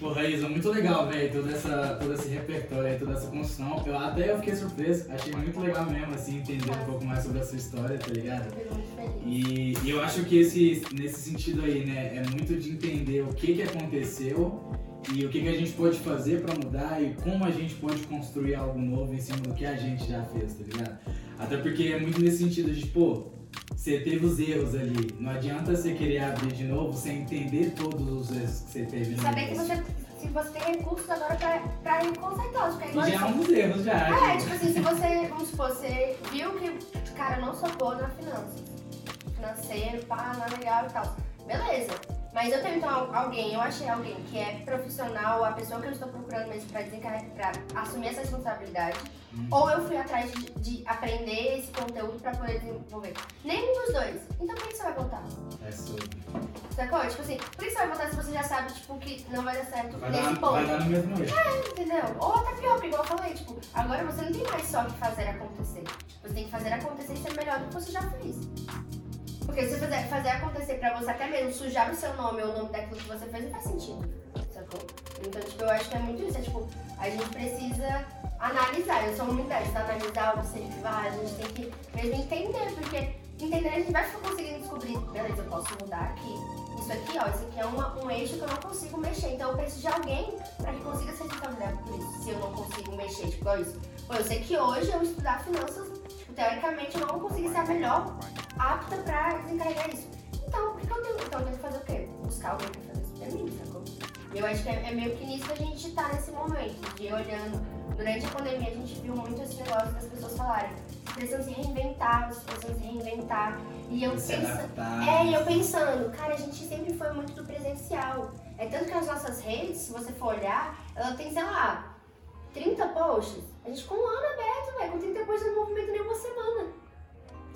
C: Pô, Raíza, muito legal, velho, todo, essa, todo esse repertório, toda essa construção. Eu até eu fiquei surpreso, achei muito legal mesmo, assim, entender um pouco mais sobre a sua história, tá ligado? E, e eu acho que esse, nesse sentido aí, né, é muito de entender o que que aconteceu e o que, que a gente pode fazer para mudar e como a gente pode construir algo novo em cima do que a gente já fez, tá ligado? Até porque é muito nesse sentido de, pô, você teve os erros ali. Não adianta você querer abrir de novo sem entender todos os erros que você teve no
B: Saber que você, se você tem recursos agora pra, pra consertar. Porque
C: já é uns erros já.
B: É, tipo assim, se você, vamos supor, você viu que, cara, não sou boa na finanças. Financeiro, pá, não é legal e tal. Beleza. Mas eu tenho então alguém, eu achei alguém que é profissional, a pessoa que eu estou procurando mesmo para desencarregar, para assumir essa responsabilidade. Hum. Ou eu fui atrás de, de aprender esse conteúdo para poder desenvolver. Nenhum dos dois. Então por que você vai voltar?
C: É sobre.
B: Sacou? Tipo assim, por que você vai voltar se você já sabe, tipo, que não vai dar certo
C: vai
B: nesse
C: dar,
B: ponto?
C: Vai dar no mesmo jeito.
B: É, entendeu? Ou até pior, igual eu falei, tipo, agora você não tem mais só que fazer acontecer. Você tem que fazer acontecer e ser melhor do que você já fez. Porque se fazer, fazer acontecer pra você até mesmo sujar o seu nome ou o nome daquilo que você fez, não faz sentido. Sacou? Então, tipo, eu acho que é muito isso. É tipo, a gente precisa analisar. Eu sou muito dessa, analisar, observar, a gente tem que mesmo entender, porque entender a gente vai conseguindo descobrir, beleza, eu posso mudar aqui. Isso aqui, ó, isso aqui é uma, um eixo que eu não consigo mexer. Então eu preciso de alguém pra que consiga ser responsabilizado por isso. Se eu não consigo mexer, tipo, isso. Pô, eu sei que hoje eu estudar finanças, tipo, teoricamente eu não vou conseguir ser a melhor apta pra desencarregar isso. Então, o que eu tenho? Então, eu tenho que fazer o quê? Buscar alguém pra fazer isso pra mim, sacou? Eu acho que é, é, meio que nisso que a gente tá nesse momento, de olhando. Durante a pandemia, a gente viu muito esse negócio das pessoas falarem precisam se reinventar, vocês precisam se reinventar. E eu pensando. É, e eu pensando, cara, a gente sempre foi muito do presencial. É tanto que as nossas redes, se você for olhar, ela tem, sei lá, 30 posts. A gente ficou um ano aberto, velho, com 30 posts no movimento nem uma semana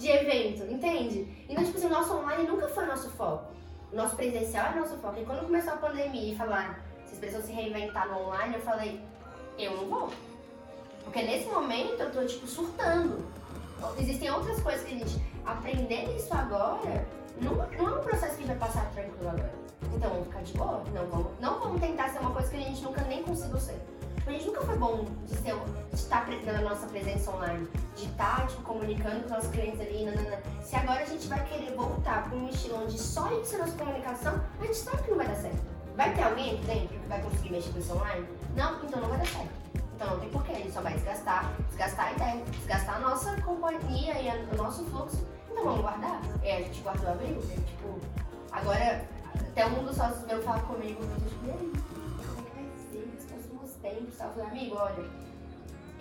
B: de evento, entende? Então, tipo assim, o nosso online nunca foi nosso foco. O nosso presencial é nosso foco. E quando começou a pandemia e falaram, vocês precisam se reinventar no online, eu falei, eu não vou. Porque nesse momento eu tô, tipo, surtando. Existem outras coisas que a gente aprender isso agora não, não é um processo que vai passar tranquilo agora. Então vamos ficar de boa? Não vamos, não vamos tentar ser uma coisa que a gente nunca nem conseguiu ser. A gente nunca foi bom de, ser, de estar na nossa presença online, de estar tipo, comunicando com os nossos clientes ali. Nanana. Se agora a gente vai querer voltar para um estilo onde só isso é nossa comunicação, a gente sabe que não vai dar certo. Vai ter alguém aqui dentro que vai conseguir mexer com isso online? Não, então não vai dar certo. Então não tem porquê, a gente só vai desgastar, desgastar a ideia, desgastar a nossa companhia e a, o nosso fluxo. Então vamos guardar? É, a gente guardou abril, né? tipo, agora até um dos sócios veio falar comigo, eu tipo, e aí? Tempos, tal. Eu falei, amigo, olha,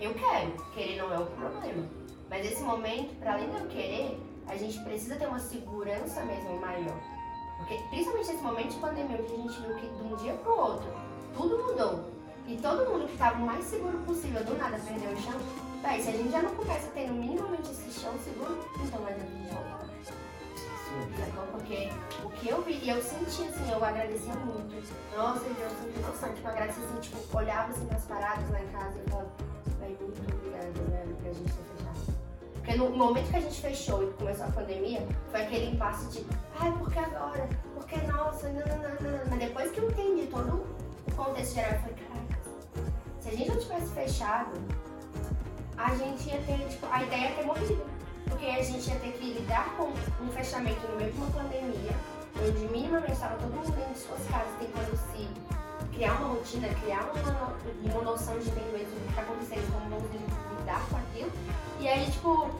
B: eu quero, querer não é o problema. Mas esse momento, para além de eu querer, a gente precisa ter uma segurança mesmo maior. Porque, principalmente nesse momento de pandemia, onde a gente viu que de um dia pro outro, tudo mudou. E todo mundo que estava o mais seguro possível, do nada perdeu o chão. Véi, se a gente já não começa tendo minimamente esse chão seguro, então não adianta a gente. Porque o que eu vi, e eu senti assim, eu agradecia muito. Nossa, eu senti noção, tipo, agradecia assim, tipo, olhava assim nas paradas lá em casa e falava, véi, muito obrigada, velho, pra gente ter fechado. Porque no momento que a gente fechou e começou a pandemia, foi aquele impasse de, ai, por que agora? Porque, nossa, não. Mas depois que eu entendi todo o contexto geral, eu falei, caraca, se a gente não tivesse fechado, a gente ia ter, tipo, a ideia ia ter morrido porque a gente ia ter que lidar com um fechamento no meio de uma pandemia, onde minimamente estava todo mundo dentro de suas casas tentando se criar uma rotina, criar uma, uma noção de entendimento do que está acontecendo, como vamos lidar com aquilo. E aí, tipo,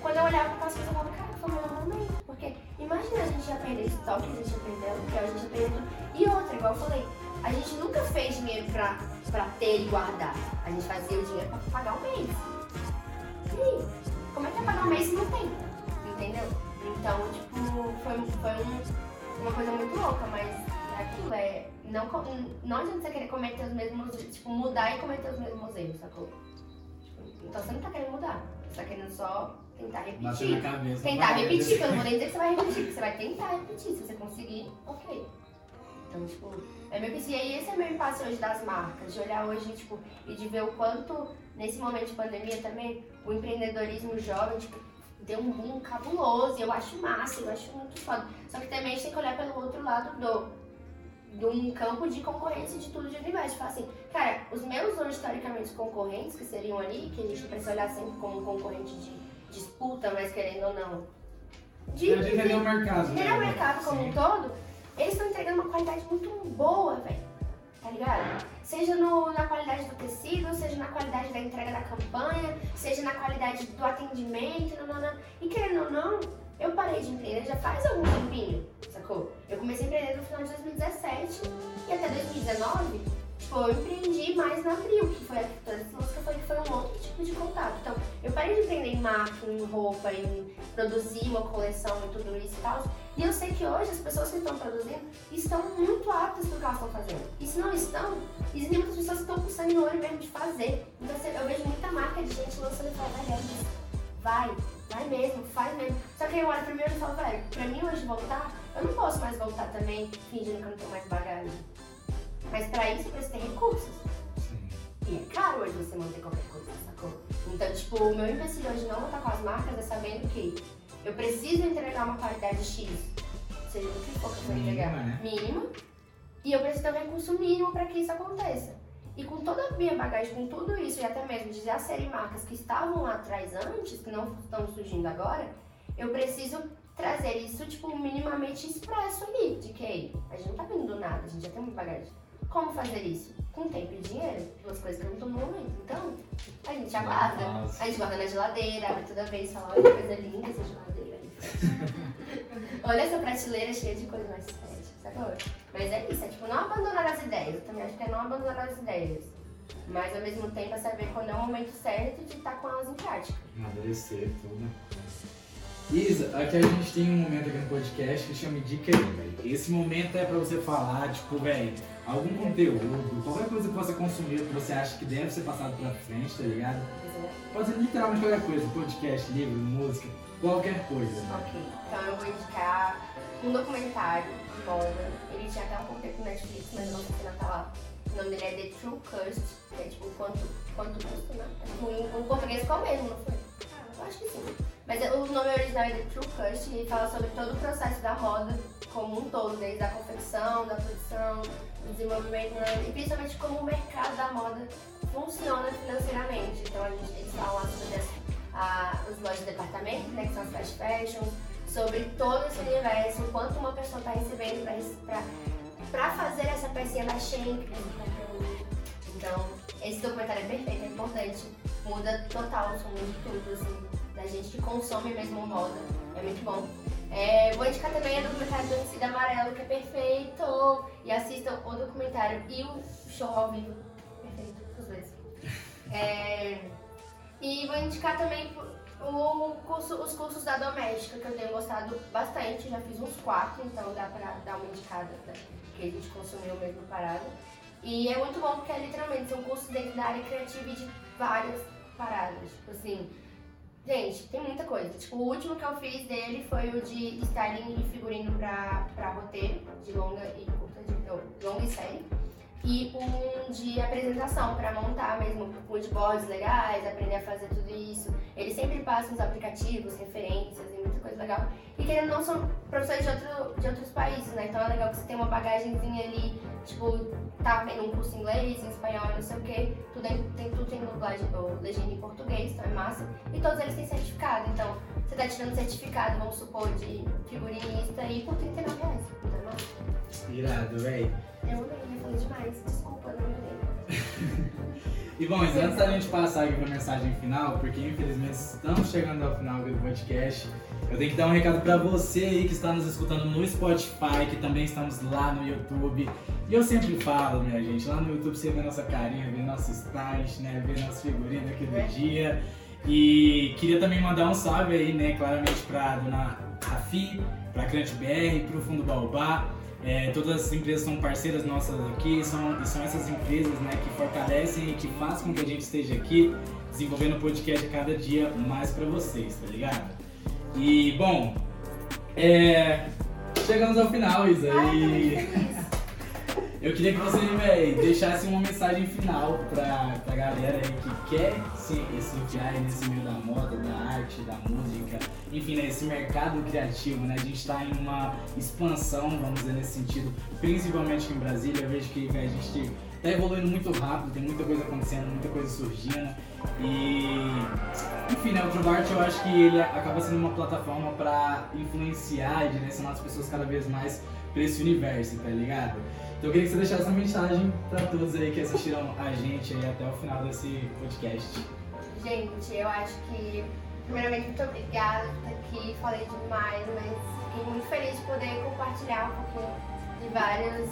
B: quando eu olhava para as coisas, eu falava, cara, foi o melhor momento. Porque imagina a gente já perder estoque, a gente aprendeu, que a gente aprendeu. E outra, igual eu falei, a gente nunca fez dinheiro pra, pra ter e guardar. A gente fazia o dinheiro pra pagar o mês. E aí? Como é que é pagar um mês se não tem? Entendeu? Então, tipo, foi, foi um, uma coisa muito louca, mas é aquilo é. Não, não adianta você querer cometer os mesmos. Tipo, mudar e cometer os mesmos erros, sacou? Tipo, então você não tá querendo mudar. Você tá querendo só tentar repetir.
C: Cabeça,
B: tentar repetir, que eu não vou nem dizer que você vai repetir, porque você vai tentar repetir. Se você conseguir, ok. Então, tipo, é meio que assim, e esse é meu impasse hoje das marcas, de olhar hoje, tipo, e de ver o quanto, nesse momento de pandemia também, o empreendedorismo jovem, tipo, deu um boom cabuloso, e eu acho massa, eu acho muito foda. Só que também a gente tem que olhar pelo outro lado do de um campo de concorrência de tudo de universo. Falar assim, cara, os meus hoje, historicamente, concorrentes, que seriam ali, que a gente precisa olhar sempre como um concorrente de disputa, mas querendo ou não.
C: De, de entender o mercado.
B: Né? o mercado como Sim. um todo, eles estão entregando uma qualidade muito boa, velho. Tá ligado? Seja no, na qualidade do tecido, seja na qualidade da entrega da campanha, seja na qualidade do atendimento, não, não, não. E querendo ou não, eu parei de empreender já faz algum tempinho, sacou? Eu comecei a empreender no final de 2017 e até 2019 Tipo, eu empreendi mais na Abril, que foi a música foi, foi um outro tipo de contato. Então, eu parei de empreender em marketing, em roupa, em produzir uma coleção e tudo isso e tal. E eu sei que hoje as pessoas que estão produzindo estão muito aptas para o que elas estão fazendo. E se não estão, existem muitas pessoas que estão pensando no olho mesmo de fazer. Então eu vejo muita marca de gente lançando e falando, velho, vai, vai mesmo, faz mesmo. Só que eu olho primeiro e falo, velho, pra mim hoje voltar, eu não posso mais voltar também fingindo que eu não tenho mais bagagem. Mas para isso você ter recursos. Sim. E é caro hoje você manter qualquer coisa, sacou? Então, tipo, o meu empecilho hoje não voltar com as marcas é sabendo que eu preciso entregar uma qualidade X, seja do que for que eu for entregar, né? mínima, e eu preciso ter um recurso mínimo para que isso aconteça. E com toda a minha bagagem, com tudo isso, e até mesmo de já serem marcas que estavam lá atrás antes, que não estão surgindo agora, eu preciso trazer isso, tipo, minimamente expresso ali, de que a gente não tá vindo do nada, a gente já tem uma bagagem. Como fazer isso? Com tempo e dinheiro, duas coisas que eu não tô no momento. Então, a gente aguarda. A gente guarda na geladeira, toda vez fala, olha que coisa linda essa geladeira. olha essa prateleira cheia de coisas mais sérias, sacou? Mas é isso, é tipo, não abandonar as ideias. Eu também acho que é não abandonar as ideias. Mas ao mesmo tempo é saber quando é o momento certo de estar com elas em prática.
C: Amadurecer tudo. Isa, aqui a gente tem um momento aqui no podcast que chama Dica aí, velho. Esse momento é pra você falar, tipo, velho, algum conteúdo, qualquer coisa que você consumir que você acha que deve ser passado pra frente, tá ligado? Pode ser literalmente qualquer coisa, podcast, livro, música, qualquer coisa.
B: Ok, então eu vou indicar um documentário de moda. Ele tinha até um pouco tempo no Netflix, mas eu não sei se ainda tá lá. O nome dele é The True Cost, que é tipo quanto, quanto custa, né? Um, um português ficou mesmo, não foi? Eu acho que sim. Mas o nome original é The True Cut e fala sobre todo o processo da moda como um todo, desde a confecção, da produção, do desenvolvimento né? e principalmente como o mercado da moda funciona financeiramente. Então a gente, eles falam sobre as, a, os lojas de departamento, né, que são as fast fashion, sobre todo esse universo, quanto uma pessoa está recebendo para fazer essa pecinha da Shein, Então, esse documentário é perfeito, é importante, muda total o som de tudo, assim da gente que consome mesmo moda. É muito bom. É, vou indicar também o documentário do Homicídio Amarelo, que é perfeito. E assistam o documentário e o show ao vivo. Perfeito, os dois. É, E vou indicar também o curso, os cursos da doméstica, que eu tenho gostado bastante. Já fiz uns quatro, então dá pra dar uma indicada, né? que a gente consumiu mesmo parado. E é muito bom porque é, literalmente são cursos dentro da área criativa e de várias paradas. Tipo assim, gente, tem muita coisa. Tipo, o último que eu fiz dele foi o de styling e figurino pra, pra roteiro, de longa e curta, de, não, longa e série e um de apresentação para montar mesmo moodboards legais, aprender a fazer tudo isso. Ele sempre passa uns aplicativos, referências e muita coisa legal. E que não são professores de, outro, de outros países, né? Então é legal que você tem uma bagagenzinha ali, tipo, tá vendo um curso em inglês, em espanhol, não sei o quê. Tudo é, tem, tudo tem dublagem ou legenda em português, então é massa. E todos eles têm certificado. Então, você tá tirando certificado, vamos supor, de figurinista e por 39 reais. Então é massa.
A: Irado, véi.
B: Eu amei, falei demais. Desculpa, não me
A: E bom, antes da gente passar aqui para a mensagem final, porque infelizmente estamos chegando ao final do podcast, eu tenho que dar um recado para você aí que está nos escutando no Spotify, que também estamos lá no YouTube. E eu sempre falo, minha gente, lá no YouTube você vê nossa carinha, vê nosso start, né, vê nosso figurino aqui do dia. E queria também mandar um salve aí, né, claramente para dona Rafi, para Crante BR, para o Fundo Baobá é, todas as empresas são parceiras nossas aqui, são, e são essas empresas né, que fortalecem e que fazem com que a gente esteja aqui desenvolvendo o podcast cada dia mais para vocês, tá ligado? E, bom, é, chegamos ao final, Isa.
B: Ai,
A: eu queria que você, véi, deixasse uma mensagem final pra, pra galera aí que quer se, se enfiar nesse meio da moda, da arte, da música, enfim, nesse né, mercado criativo, né? A gente tá em uma expansão, vamos dizer, nesse sentido, principalmente aqui em Brasília. Eu vejo que véi, a gente tá evoluindo muito rápido, tem muita coisa acontecendo, muita coisa surgindo. E, enfim, né, o Trubart eu acho que ele acaba sendo uma plataforma para influenciar e direcionar as pessoas cada vez mais para esse universo, tá ligado? Então eu queria que você deixasse uma mensagem para todos aí que assistiram a gente aí até o final desse podcast.
B: Gente, eu acho que, primeiramente, muito obrigada por estar aqui. Falei demais, mas fiquei muito feliz de poder compartilhar um pouquinho de vários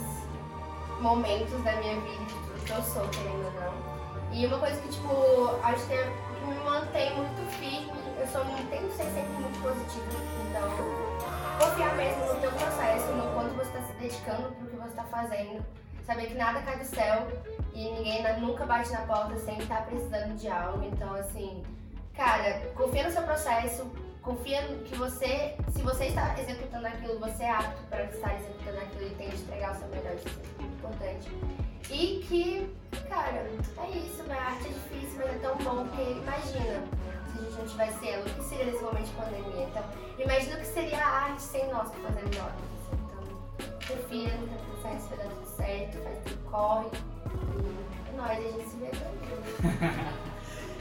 B: momentos da minha vida, tudo que eu sou, querendo ou não. E uma coisa que, tipo, acho que, é, me mantém muito firme, eu sou, tenho que ser sempre muito positiva, então confiar mesmo no teu processo, no quanto você está se dedicando para o que você está fazendo. Saber que nada cai do céu e ninguém nunca bate na porta sem estar precisando de algo. Então, assim, cara, confia no seu processo, confia que você, se você está executando aquilo, você é apto para estar executando aquilo e tem de entregar o seu melhor, isso é muito importante. E que, cara, é isso, a arte é difícil, mas é tão bom, porque imagina, a gente não tivesse ela, o que seria nesse momento de pandemia? Então, imagina o que seria a arte sem nós fazendo jogos. Então, confia no teu processo, vai dar tudo certo, faz tudo corre. E é nóis, a gente se vê por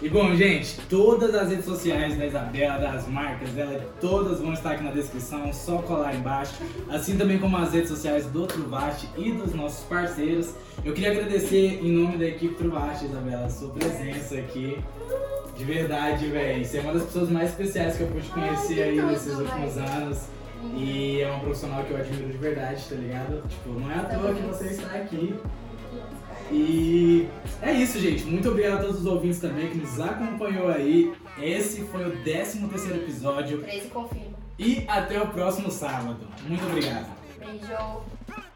A: E bom, gente, todas as redes sociais da Isabela, das marcas dela, todas vão estar aqui na descrição, só colar embaixo. Assim também como as redes sociais do Truvaste e dos nossos parceiros. Eu queria agradecer em nome da equipe Truvaste, Isabela, a sua presença aqui. De verdade, velho. Você é uma das pessoas mais especiais que eu pude conhecer aí nesses últimos anos. E é uma profissional que eu admiro de verdade, tá ligado? Tipo, não é à toa que você está aqui. E é isso, gente. Muito obrigado a todos os ouvintes também que nos acompanhou aí. Esse foi o 13 terceiro episódio.
B: 13 confirma.
A: E até o próximo sábado. Muito obrigado.
B: Beijo.